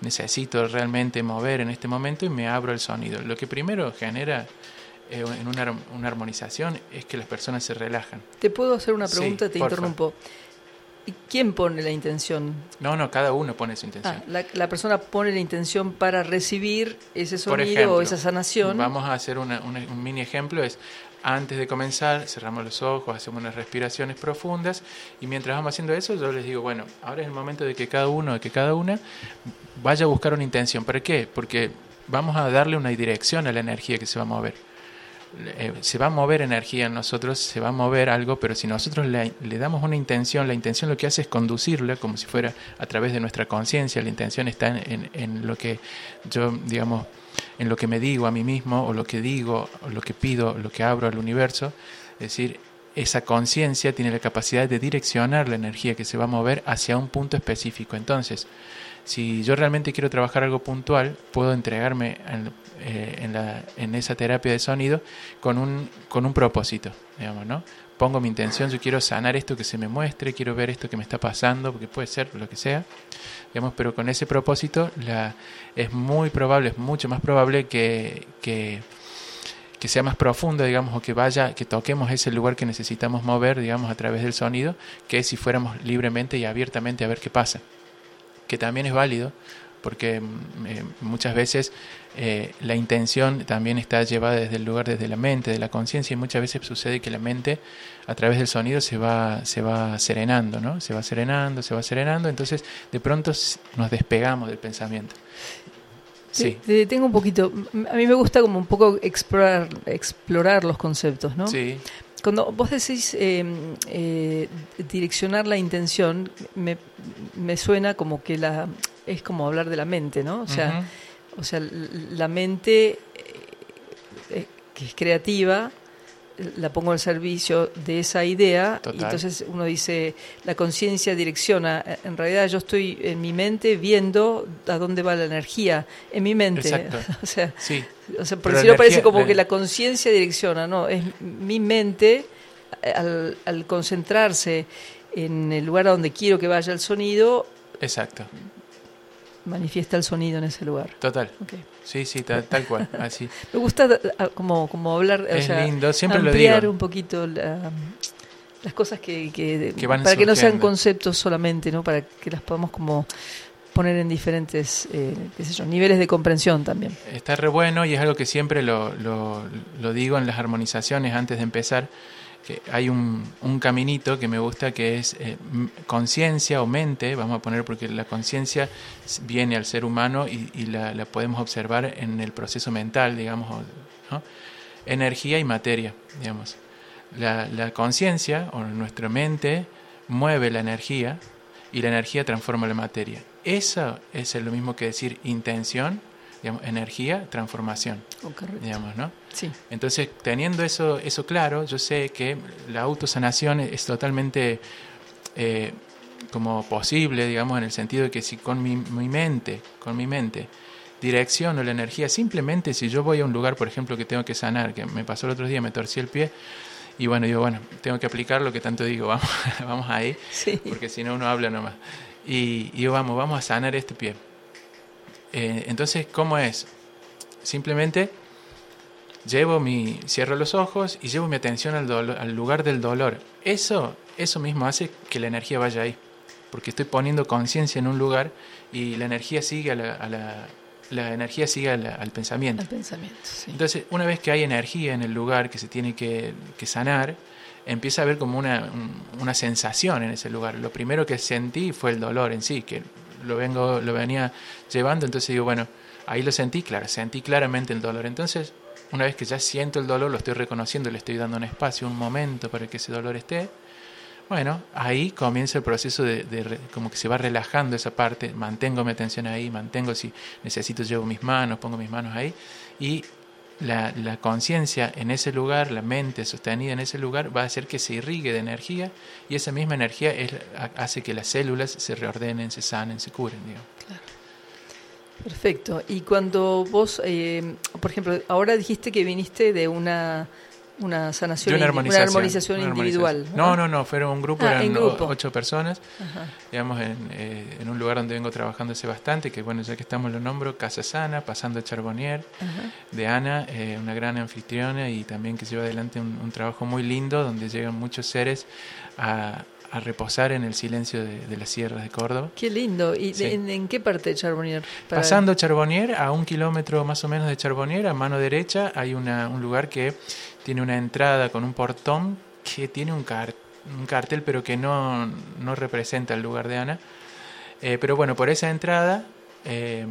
necesito realmente mover en este momento y me abro el sonido. Lo que primero genera eh, en una, una, armonización es que las personas se relajan. ¿Te puedo hacer una pregunta? Sí, Te interrumpo. ¿Y quién pone la intención? No, no, cada uno pone su intención. Ah, la, la, persona pone la intención para recibir ese sonido ejemplo, o esa sanación. Vamos a hacer una, una, un mini ejemplo. Es antes de comenzar, cerramos los ojos, hacemos unas respiraciones profundas y mientras vamos haciendo eso, yo les digo, bueno, ahora es el momento de que cada uno, de que cada una vaya a buscar una intención. ¿Para qué? Porque vamos a darle una dirección a la energía que se va a mover. Eh, se va a mover energía en nosotros, se va a mover algo, pero si nosotros le, damos una intención, la intención lo que hace es conducirla como si fuera a través de nuestra conciencia, la intención está en, en, lo que yo, digamos, en lo que me digo a mí mismo, o lo que digo, o lo que pido, lo que abro al universo, es decir, esa conciencia tiene la capacidad de direccionar la energía que se va a mover hacia un punto específico. Entonces, si yo realmente quiero trabajar algo puntual, puedo entregarme en, eh, en, la, en esa terapia de sonido con un, con un propósito, digamos, ¿no? Pongo mi intención, yo quiero sanar esto que se me muestre, quiero ver esto que me está pasando, porque puede ser lo que sea, digamos, pero con ese propósito la, es muy probable, es mucho más probable que, que, sea más profundo, digamos, o que vaya, que toquemos ese lugar que necesitamos mover, digamos, a través del sonido, que si fuéramos libremente y abiertamente a ver qué pasa. Que también es válido, porque eh, muchas veces eh, la intención también está llevada desde el lugar, desde la mente, de la conciencia, y muchas veces sucede que la mente a través del sonido se va, se va serenando, ¿no? Se va serenando, se va serenando, entonces de pronto nos despegamos del pensamiento. Sí. Te, tengo un poquito, a mí me gusta como un poco explorar, explorar los conceptos, ¿no? Sí. Cuando vos decís eh, eh, direccionar la intención, me, me, suena como que la es como hablar de la mente, ¿no? O sea, uh -huh. o sea la mente eh, que es creativa la pongo al servicio de esa idea Total. y entonces uno dice la conciencia direcciona en realidad yo estoy en mi mente viendo a dónde va la energía en mi mente Exacto. [LAUGHS] o sea, sí. o sea por si no parece como la... que la conciencia direcciona no es mi mente al, al, concentrarse en el lugar a donde quiero que vaya el sonido exacto manifiesta el sonido en ese lugar total okay. Sí, sí, tal, tal cual, [LAUGHS] así. Me gusta como, como hablar, es o sea, lindo, siempre ampliar lo digo. un poquito la, las cosas que, que, que van para surgiendo. que no sean conceptos solamente, ¿no? Para que las podamos como poner en diferentes eh, qué sé yo, niveles de comprensión también. Está re bueno y es algo que siempre lo, lo, lo digo en las armonizaciones antes de empezar, que hay un, un, caminito que me gusta que es eh, conciencia o mente, vamos a poner porque la conciencia viene al ser humano y, y la, la, podemos observar en el proceso mental, digamos, energía y materia, digamos. La, la conciencia o nuestra mente mueve la energía y la energía transforma la materia. Eso es lo mismo que decir intención, digamos, energía, transformación, oh, digamos, ¿no? Sí. Entonces, teniendo eso, eso claro, yo sé que la autosanación es totalmente eh, como posible, digamos, en el sentido de que si con mi, mi mente, con mi mente, direcciono la energía, simplemente si yo voy a un lugar, por ejemplo, que tengo que sanar, que me pasó el otro día, me torcí el pie, y bueno, digo, bueno, tengo que aplicar lo que tanto digo, [LAUGHS] vamos, vamos ahí, Sí. porque si no uno habla nomás. Y, y digo, vamos, vamos a sanar este pie. Eh, entonces, ¿cómo es? Simplemente llevo mi, cierro los ojos y llevo mi atención al, dolor- al lugar del dolor. Eso, eso mismo hace que la energía vaya ahí, porque estoy poniendo conciencia en un lugar y la energía sigue a la, a la, la energía sigue al pensamiento. Al pensamiento, sí. Entonces, una vez que hay energía en el lugar que se tiene que, que sanar, empieza a haber como una, un- una sensación en ese lugar. Lo primero que sentí fue el dolor en sí, que lo, vengo, lo venía llevando, entonces digo, bueno, ahí lo sentí, claro, sentí claramente el dolor. Entonces, una vez que ya siento el dolor, lo estoy reconociendo, le estoy dando un espacio, un momento para que ese dolor esté, bueno, ahí comienza el proceso de, de como que se va relajando esa parte, mantengo mi atención ahí, mantengo si necesito llevo mis manos, pongo mis manos ahí y la, la conciencia en ese lugar, la mente sostenida en ese lugar va a hacer que se irrigue de energía y esa misma energía es, ha- hace que las células se reordenen, se sanen, se curen. digamos. Perfecto. Y cuando vos, eh, por ejemplo, ahora dijiste que viniste de una, una sanación, De una armonización. armonización una individual. armonización. No, no, no, fueron un grupo, Ah, eran grupo. ocho personas, Ajá. digamos, en, eh, en un lugar donde vengo trabajando hace bastante, que bueno, ya que estamos lo nombro, Casa Sana, pasando a Charbonnier, Ajá. de Ana, eh, una gran anfitriona y también que lleva adelante un, un trabajo muy lindo donde llegan muchos seres a, a reposar en el silencio de, de las sierras de Córdoba. Qué lindo. ¿Y Sí. en, en qué parte de Charbonnier? Para- Pasando Charbonnier, a un kilómetro más o menos de Charbonnier, a mano derecha, hay una, un lugar que tiene una entrada con un portón que tiene un, car- un cartel, pero que no, no representa el lugar de Ana. Eh, pero bueno, por esa entrada eh,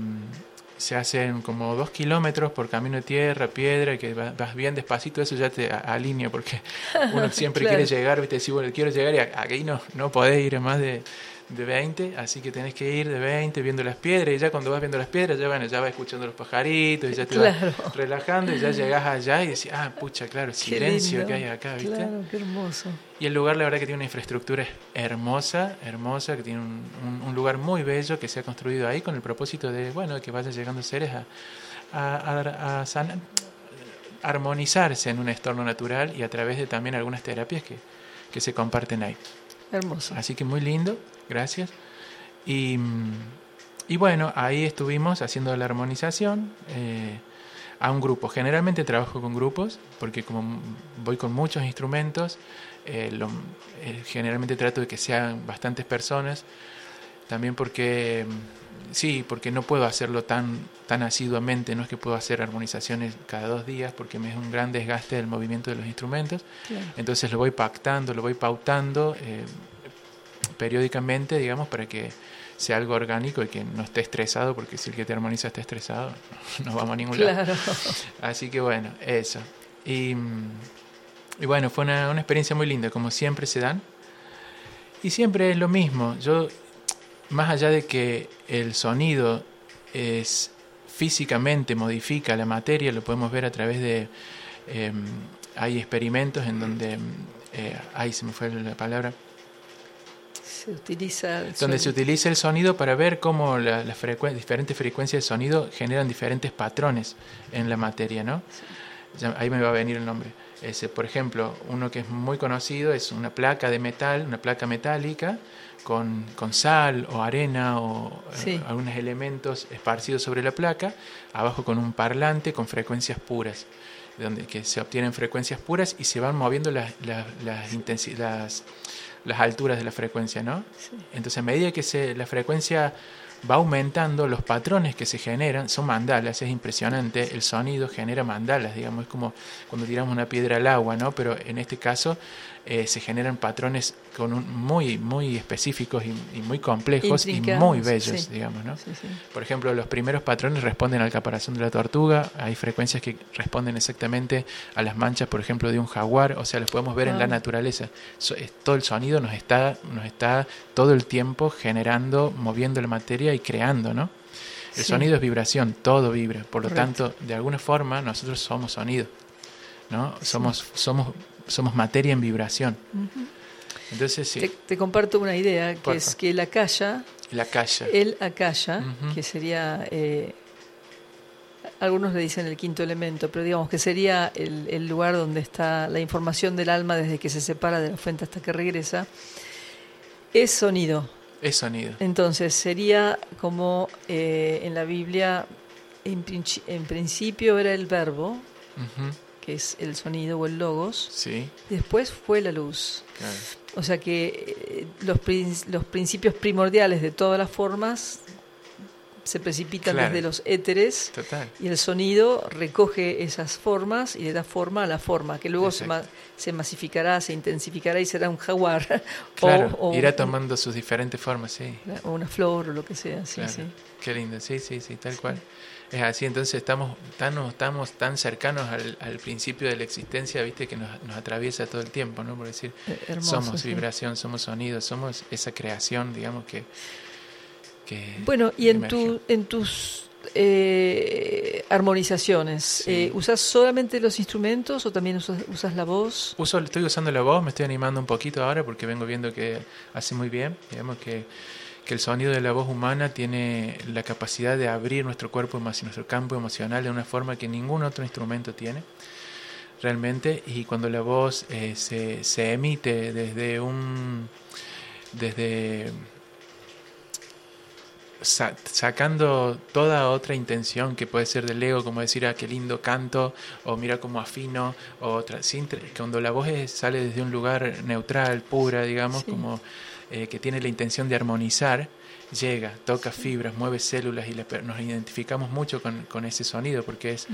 se hacen como dos kilómetros por camino de tierra, piedra, que va- vas bien despacito, eso ya te alinea, porque [LAUGHS] uno siempre Claro. quiere llegar, viste, decir, bueno, quiero llegar y aquí no, no podés ir más de, de 20, así que tenés que ir de 20 viendo las piedras, y ya cuando vas viendo las piedras, ya, bueno, ya vas escuchando los pajaritos, y ya te Claro. vas relajando, y ya llegás allá y decís, ah, pucha, claro, el silencio lindo. que hay acá, ¿viste? Claro, qué hermoso. Y el lugar, la verdad, que tiene una infraestructura hermosa, hermosa, que tiene un, un- un lugar muy bello que se ha construido ahí con el propósito de, bueno, que vayan llegando seres a, a, a- a san- armonizarse en un entorno natural y a través de también algunas terapias que, que se comparten ahí. Hermoso. Así que muy lindo, gracias. Y, y bueno, ahí estuvimos haciendo la armonización eh, a un grupo. Generalmente trabajo con grupos porque como voy con muchos instrumentos, eh, lo- eh, generalmente trato de que sean bastantes personas. También porque, sí, porque no puedo hacerlo tan, tan asiduamente, no es que puedo hacer armonizaciones cada dos días porque me es un gran desgaste del movimiento de los instrumentos. Claro. Entonces lo voy pactando, lo voy pautando eh, periódicamente, digamos, para que sea algo orgánico y que no esté estresado, porque si el que te armoniza está estresado, [LAUGHS] no vamos a ningún lado. Claro. Así que bueno, eso. Y, y bueno, fue una, una experiencia muy linda, como siempre se dan. Y siempre es lo mismo. Yo, más allá de que el sonido es físicamente modifica la materia, lo podemos ver a través de... eh, hay experimentos en donde... Eh, ay, se me fue la palabra Se utiliza. el donde se utiliza el sonido para ver cómo la- las frecuen- diferentes frecuencias de sonido generan diferentes patrones en la materia, ¿no? Ya- ahí me va a venir el nombre. Ese, por ejemplo, uno que es muy conocido es una placa de metal, una placa metálica con, con sal o arena o eh, Sí. algunos elementos esparcidos sobre la placa, abajo con un parlante con frecuencias puras, donde que se obtienen frecuencias puras y se van moviendo las, las, las las- las alturas de la frecuencia, ¿no? Entonces, a medida que se, la frecuencia va aumentando, los patrones que se generan son mandalas, es impresionante, el sonido genera mandalas, digamos, es como cuando tiramos una piedra al agua, ¿no? Pero en este caso eh, se generan patrones con un, muy, muy específicos y, y muy complejos y muy bellos, sí. digamos, ¿no? Sí, sí. Por ejemplo, los primeros patrones responden al caparazón de la tortuga, hay frecuencias que responden exactamente a las manchas, por ejemplo, de un jaguar, o sea, los podemos ver en la naturaleza. So- es- todo el sonido nos está, nos está todo el tiempo generando, moviendo la materia y creando, ¿no? El sonido es vibración, todo vibra, por lo Correcto. tanto, de alguna forma nosotros somos sonido, ¿no? Somos, somos, somos materia en vibración. Entonces sí, Te, te comparto una idea, que Porfa. es que el calle. el Ujú. que sería, eh, algunos le dicen el quinto elemento, pero digamos que sería el, el lugar donde está la información del alma desde que se separa de la fuente hasta que regresa, es sonido. Es sonido. Entonces sería como eh, en la Biblia, en, en principio era el verbo, que es el sonido o el logos, Sí, después fue la luz. claro. O sea que eh, los, los principios primordiales de todas las formas se precipitan Claro. desde los éteres Total. y el sonido recoge esas formas y le da forma a la forma, que luego se, ma- se masificará, se intensificará y será un jaguar [LAUGHS] Claro, o, o irá tomando sus diferentes formas, sí. o una flor o lo que sea. Sí, Claro. sí. Qué lindo, sí, sí, sí, tal cual. Es así, entonces estamos tan, estamos tan cercanos al, al principio de la existencia, viste, que nos, nos atraviesa todo el tiempo, ¿no? Por decir, Eh, hermoso, somos sí. vibración, somos sonido, somos esa creación, digamos, que... que Bueno, y en, tu, en tus eh, armonizaciones, Sí. eh, ¿usas solamente los instrumentos o también usas, usas la voz? Uso, estoy usando la voz, me estoy animando un poquito ahora porque vengo viendo que hace muy bien. Digamos que, que el sonido de la voz humana tiene la capacidad de abrir nuestro cuerpo, nuestro campo emocional de una forma que ningún otro instrumento tiene. Realmente, y cuando la voz eh, se, se emite desde un. desde. sa- sacando toda otra intención que puede ser del ego, como decir, ah, qué lindo canto, o mira cómo afino, o otra, sin cuando la voz es- sale desde un lugar neutral, pura, digamos, Sí. como eh, que tiene la intención de armonizar, llega, toca fibras, mueve células y le nos identificamos mucho con, con ese sonido, porque es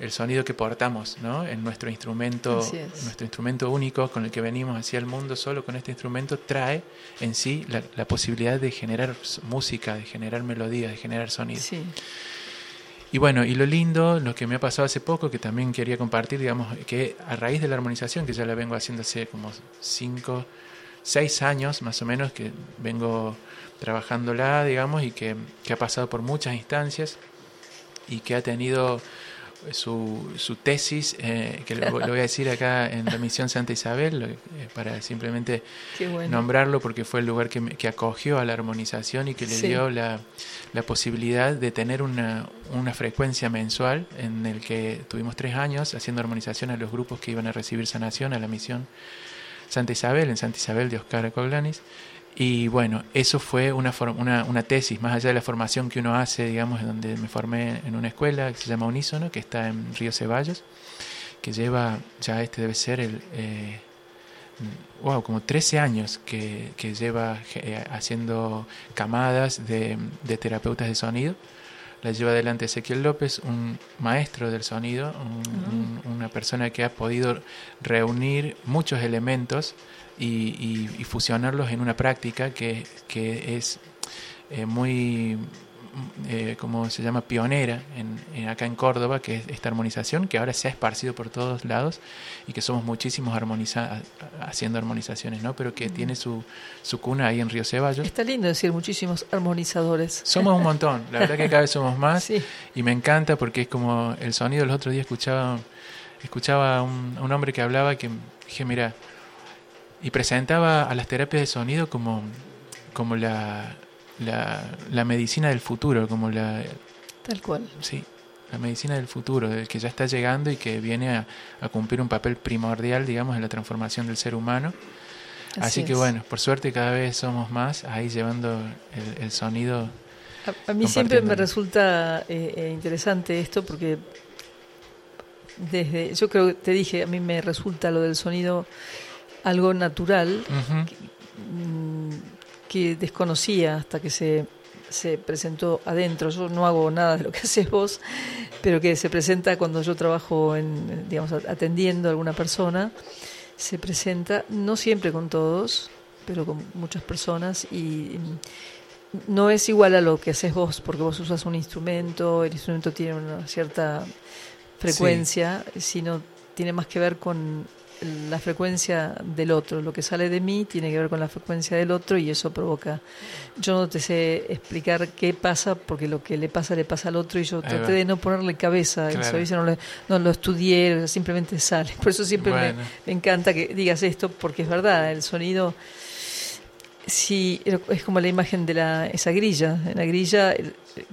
el sonido que portamos ¿no? en nuestro instrumento, nuestro instrumento único con el que venimos hacia el mundo, solo con este instrumento trae en sí la, la posibilidad de generar música, de generar melodías, de generar sonido. Sí. Y bueno, y lo lindo, lo que me ha pasado hace poco, que también quería compartir, digamos, que a raíz de la armonización, que ya la vengo haciendo hace como cinco, seis años más o menos, que vengo trabajándola, digamos, y que, que ha pasado por muchas instancias y que ha tenido su, su tesis, eh, que lo, lo voy a decir acá en la misión Santa Isabel, lo- eh, para simplemente bueno. nombrarlo porque fue el lugar que, que acogió a la armonización y que le Sí. dio la, la posibilidad de tener una, una frecuencia mensual en el que tuvimos tres años haciendo armonización a los grupos que iban a recibir sanación a la misión Santa Isabel, en Santa Isabel de Oscar Coglanis. Y bueno, eso fue una, una, una tesis, más allá de la formación que uno hace, digamos, donde me formé en una escuela que se llama Unísono, que está en Río Ceballos, que lleva, ya este debe ser el, eh, wow, como 13 años que, que lleva eh, haciendo camadas de, de terapeutas de sonido. La lleva adelante Ezequiel López, un maestro del sonido, un- un- una persona que ha podido reunir muchos elementos y, y- y fusionarlos en una práctica que, que es eh, muy, eh, como se llama, pionera en, en acá en Córdoba, que es esta armonización, que ahora se ha esparcido por todos lados y que somos muchísimos armoniza haciendo armonizaciones, ¿no? Pero que tiene su, su cuna ahí en Río Ceballos. Está lindo decir muchísimos armonizadores. Somos un montón, la verdad que cada vez somos más [LAUGHS] Sí. y me encanta porque es como el sonido. El otro día escuchaba, escuchaba a un, un hombre que hablaba que dije, mira, y presentaba a las terapias de sonido como, como la, la, la medicina del futuro, como la, Tal cual. sí, la medicina del futuro, del que ya está llegando y que viene a, a cumplir un papel primordial, digamos, en la transformación del ser humano. Así, que es. bueno, por suerte cada vez somos más ahí llevando el, el sonido. A, a mí siempre me resulta eh, eh, interesante esto porque desde, yo creo que te dije, a mí me resulta lo del sonido algo natural mm, que desconocía hasta que se, se presentó adentro. Yo no hago nada de lo que [LAUGHS] haces vos, pero que se presenta cuando yo trabajo en, digamos, atendiendo a alguna persona, se presenta, no siempre con todos, pero con muchas personas. Y no es igual a lo que haces vos, porque vos usas un instrumento, el instrumento tiene una cierta frecuencia, sino tiene más que ver con la frecuencia del otro. Lo que sale de mí tiene que ver con la frecuencia del otro y eso provoca. Yo no te sé explicar qué pasa porque lo que le pasa le pasa al otro y yo Ahí traté va. de no ponerle cabeza. Claro. No, lo, no lo estudié, simplemente sale. [LAUGHS] Por eso siempre me, encanta que digas esto porque es verdad, el sonido. Sí, es como la imagen de la, esa grilla. En la grilla,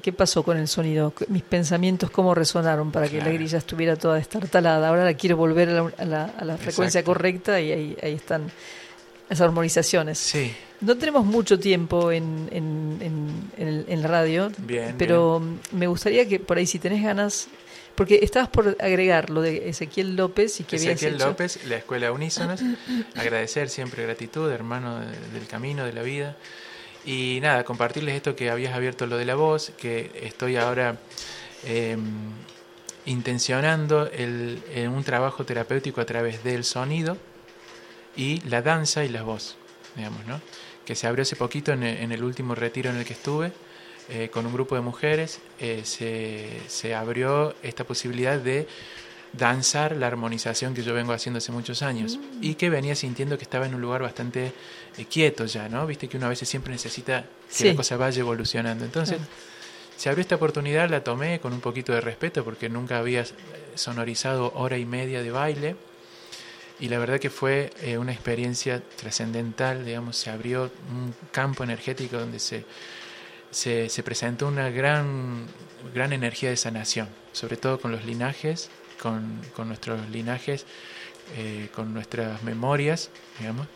¿qué pasó con el sonido? Mis pensamientos, ¿cómo resonaron para que la grilla estuviera toda destartalada? Ahora la quiero volver a la, a la- a la frecuencia correcta y ahí, ahí están las armonizaciones. Sí, No tenemos mucho tiempo en, en, en- en el- en la radio, Bien, pero me gustaría que por ahí, si tenés ganas, porque estabas por agregar lo de Ezequiel López y que Ezequiel hecho- López, la Escuela Unísonos, agradecer siempre gratitud, hermano de- del camino, de la vida. Y nada, compartirles esto que habías abierto lo de la voz, que estoy ahora eh, intencionando el, en un trabajo terapéutico a través del sonido y la danza y la voz, digamos, ¿no? Que se abrió hace poquito en el último retiro en el que estuve eh, con un grupo de mujeres, eh, se, se abrió esta posibilidad de danzar la armonización que yo vengo haciendo hace muchos años y que venía sintiendo que estaba en un lugar bastante eh, quieto ya, ¿no? Viste que uno a veces siempre necesita que Sí. la cosa vaya evolucionando. Entonces, Claro. se abrió esta oportunidad, la tomé con un poquito de respeto porque nunca había eh, sonorizado hora y media de baile y la verdad que fue eh, una experiencia trascendental, digamos, se abrió un campo energético donde se, se, se presentó una gran, gran energía de sanación, sobre todo con los linajes, con, con nuestros linajes, eh, con nuestras memorias, digamos,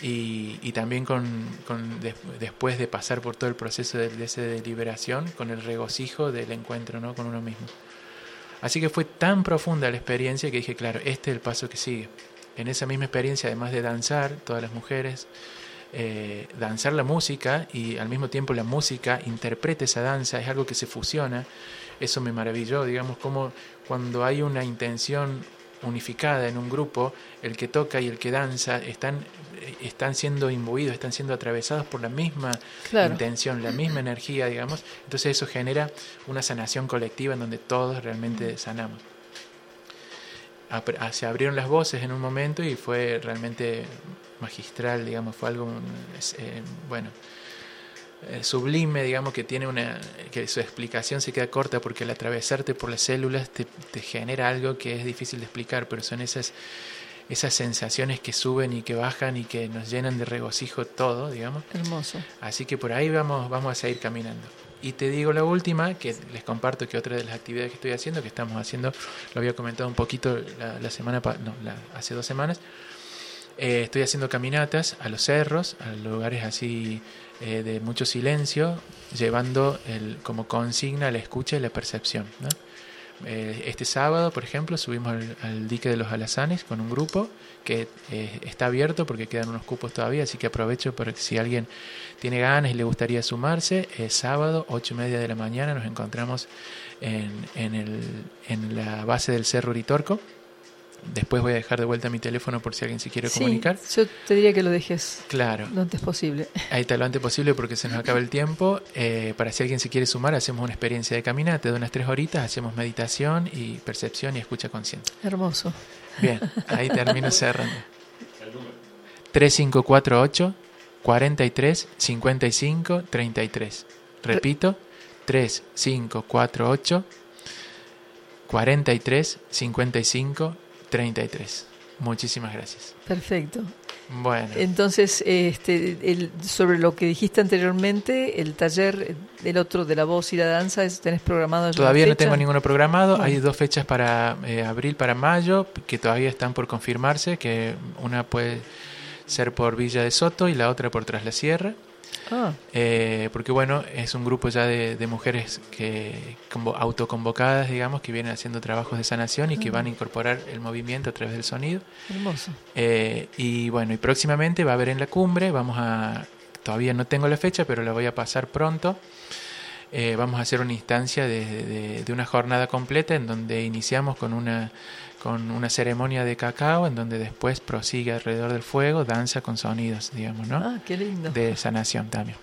y, y también con, con des- después de pasar por todo el proceso de, de esa liberación, con el regocijo del encuentro ¿no? con uno mismo. Así que fue tan profunda la experiencia que dije, claro, este es el paso que sigue. En esa misma experiencia, además de danzar, todas las mujeres, eh, danzar la música y al mismo tiempo la música interpreta esa danza, es algo que se fusiona. Eso me maravilló, digamos, como cuando hay una intención unificada en un grupo, el que toca y el que danza están, eh, están siendo imbuidos, están siendo atravesados por la misma Claro. intención, la misma energía, digamos. Entonces eso genera una sanación colectiva en donde todos realmente sanamos. Ah, Se abrieron las voces en un momento y fue realmente magistral, digamos, fue algo, eh, bueno, eh, sublime, digamos, que tiene una, que su explicación se queda corta porque al atravesarte por las células te, te genera algo que es difícil de explicar, pero son esas, esas sensaciones que suben y que bajan y que nos llenan de regocijo todo, digamos. Hermoso. Así que por ahí vamos, vamos a seguir caminando. Y te digo la última, que les comparto que otra de las actividades que estoy haciendo, que estamos haciendo, lo había comentado un poquito la, la semana, no, la- hace dos semanas, eh, estoy haciendo caminatas a los cerros, a lugares así eh, de mucho silencio, llevando el, como consigna la escucha y la percepción. Eh, este sábado, por ejemplo, subimos al, dique de los alazanes con un grupo que está abierto porque quedan unos cupos todavía, así que aprovecho para que si alguien tiene ganas y le gustaría sumarse, sábado, ocho y media de la mañana, nos encontramos en, en, el, en la base del Cerro Uritorco. Después voy a dejar de vuelta mi teléfono por si alguien se quiere Sí, comunicar. yo te diría que lo dejes Claro, lo antes posible. [LAUGHS] ahí está lo antes posible porque se nos acaba el tiempo. Eh, para si alguien se quiere sumar, hacemos una experiencia de caminata de unas tres horitas, hacemos meditación y percepción y escucha consciente. Hermoso. Bien, ahí [LAUGHS] termino cerrando. 3548 43 55 33. Repito, 3548 43 55 33. Muchísimas gracias. Perfecto. Bueno, Entonces, este, el, sobre lo que dijiste anteriormente, el taller del otro de la voz y la danza, ¿tenés programado todavía no tengo ninguno programado. Hay dos fechas para eh, abril, para mayo, que todavía están por confirmarse, que una puede ser por Villa de Soto y la otra por Tras la Sierra. Ah, Eh, porque bueno, es un grupo ya de, de mujeres que convo- autoconvocadas, digamos, que vienen haciendo trabajos de sanación y que van a incorporar el movimiento a través del sonido. hermoso. Eh, y bueno, y próximamente va a haber en la cumbre, vamos a, todavía no tengo la fecha, pero la voy a pasar pronto. Eh, vamos a hacer una instancia de, de- de una jornada completa en donde iniciamos con una, con una ceremonia de cacao, en donde después prosigue alrededor del fuego, danza con sonidos, digamos, ¿no? Ah, qué lindo. De sanación también.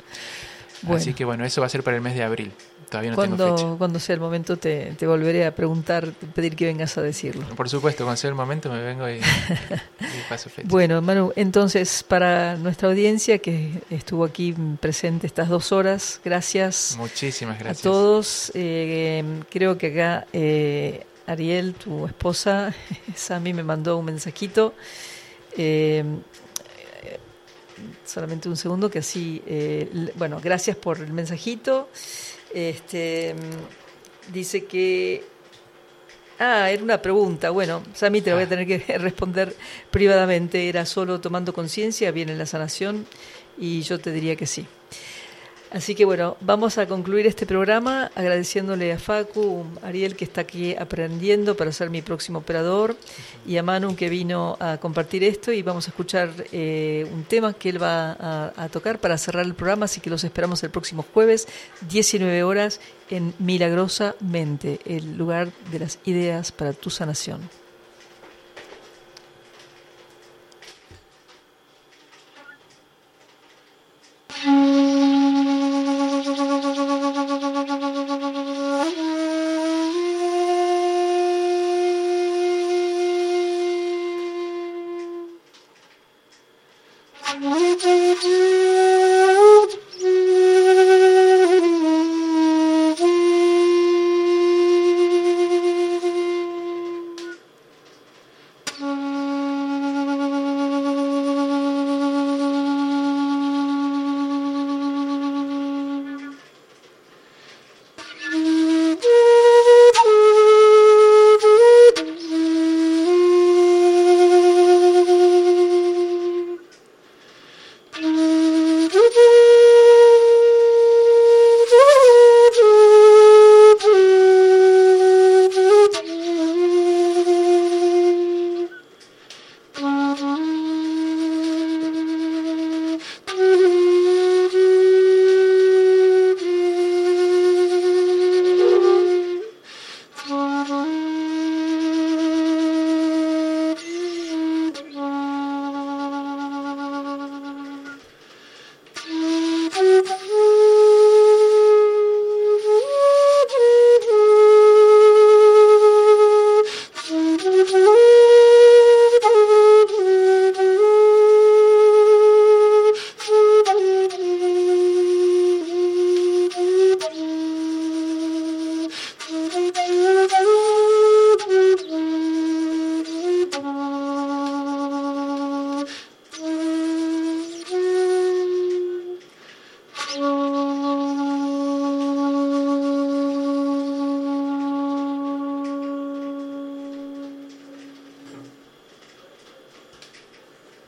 Bueno. Así que bueno, eso va a ser para el mes de abril. Todavía no tengo fecha. Cuando, cuando sea el momento te, te volveré a preguntar, pedir que vengas a decirlo. Por supuesto, cuando sea el momento me vengo y, [LAUGHS] y paso fecha. Bueno, Manu, entonces para nuestra audiencia que estuvo aquí presente estas dos horas, gracias, Muchísimas gracias. a todos. Eh, creo que acá eh, Ariel, tu esposa, [LAUGHS] Sami me mandó un mensajito. Eh, solamente un segundo, que así, eh, bueno, gracias por el mensajito. Este, dice que Ah, era una pregunta. Bueno, Sami, te lo voy a tener que [LAUGHS] responder privadamente. ¿Era solo tomando conciencia? ¿Viene la sanación? Y yo te diría que sí. Así que bueno, vamos a concluir este programa agradeciéndole a Facu, Ariel que está aquí aprendiendo para ser mi próximo operador y a Manu que vino a compartir esto y vamos a escuchar eh, un tema que él va a, tocar para cerrar el programa, así que los esperamos el próximo jueves, 19 horas, en Milagrosa Mente, el lugar de las ideas para tu sanación. Mm. [LAUGHS]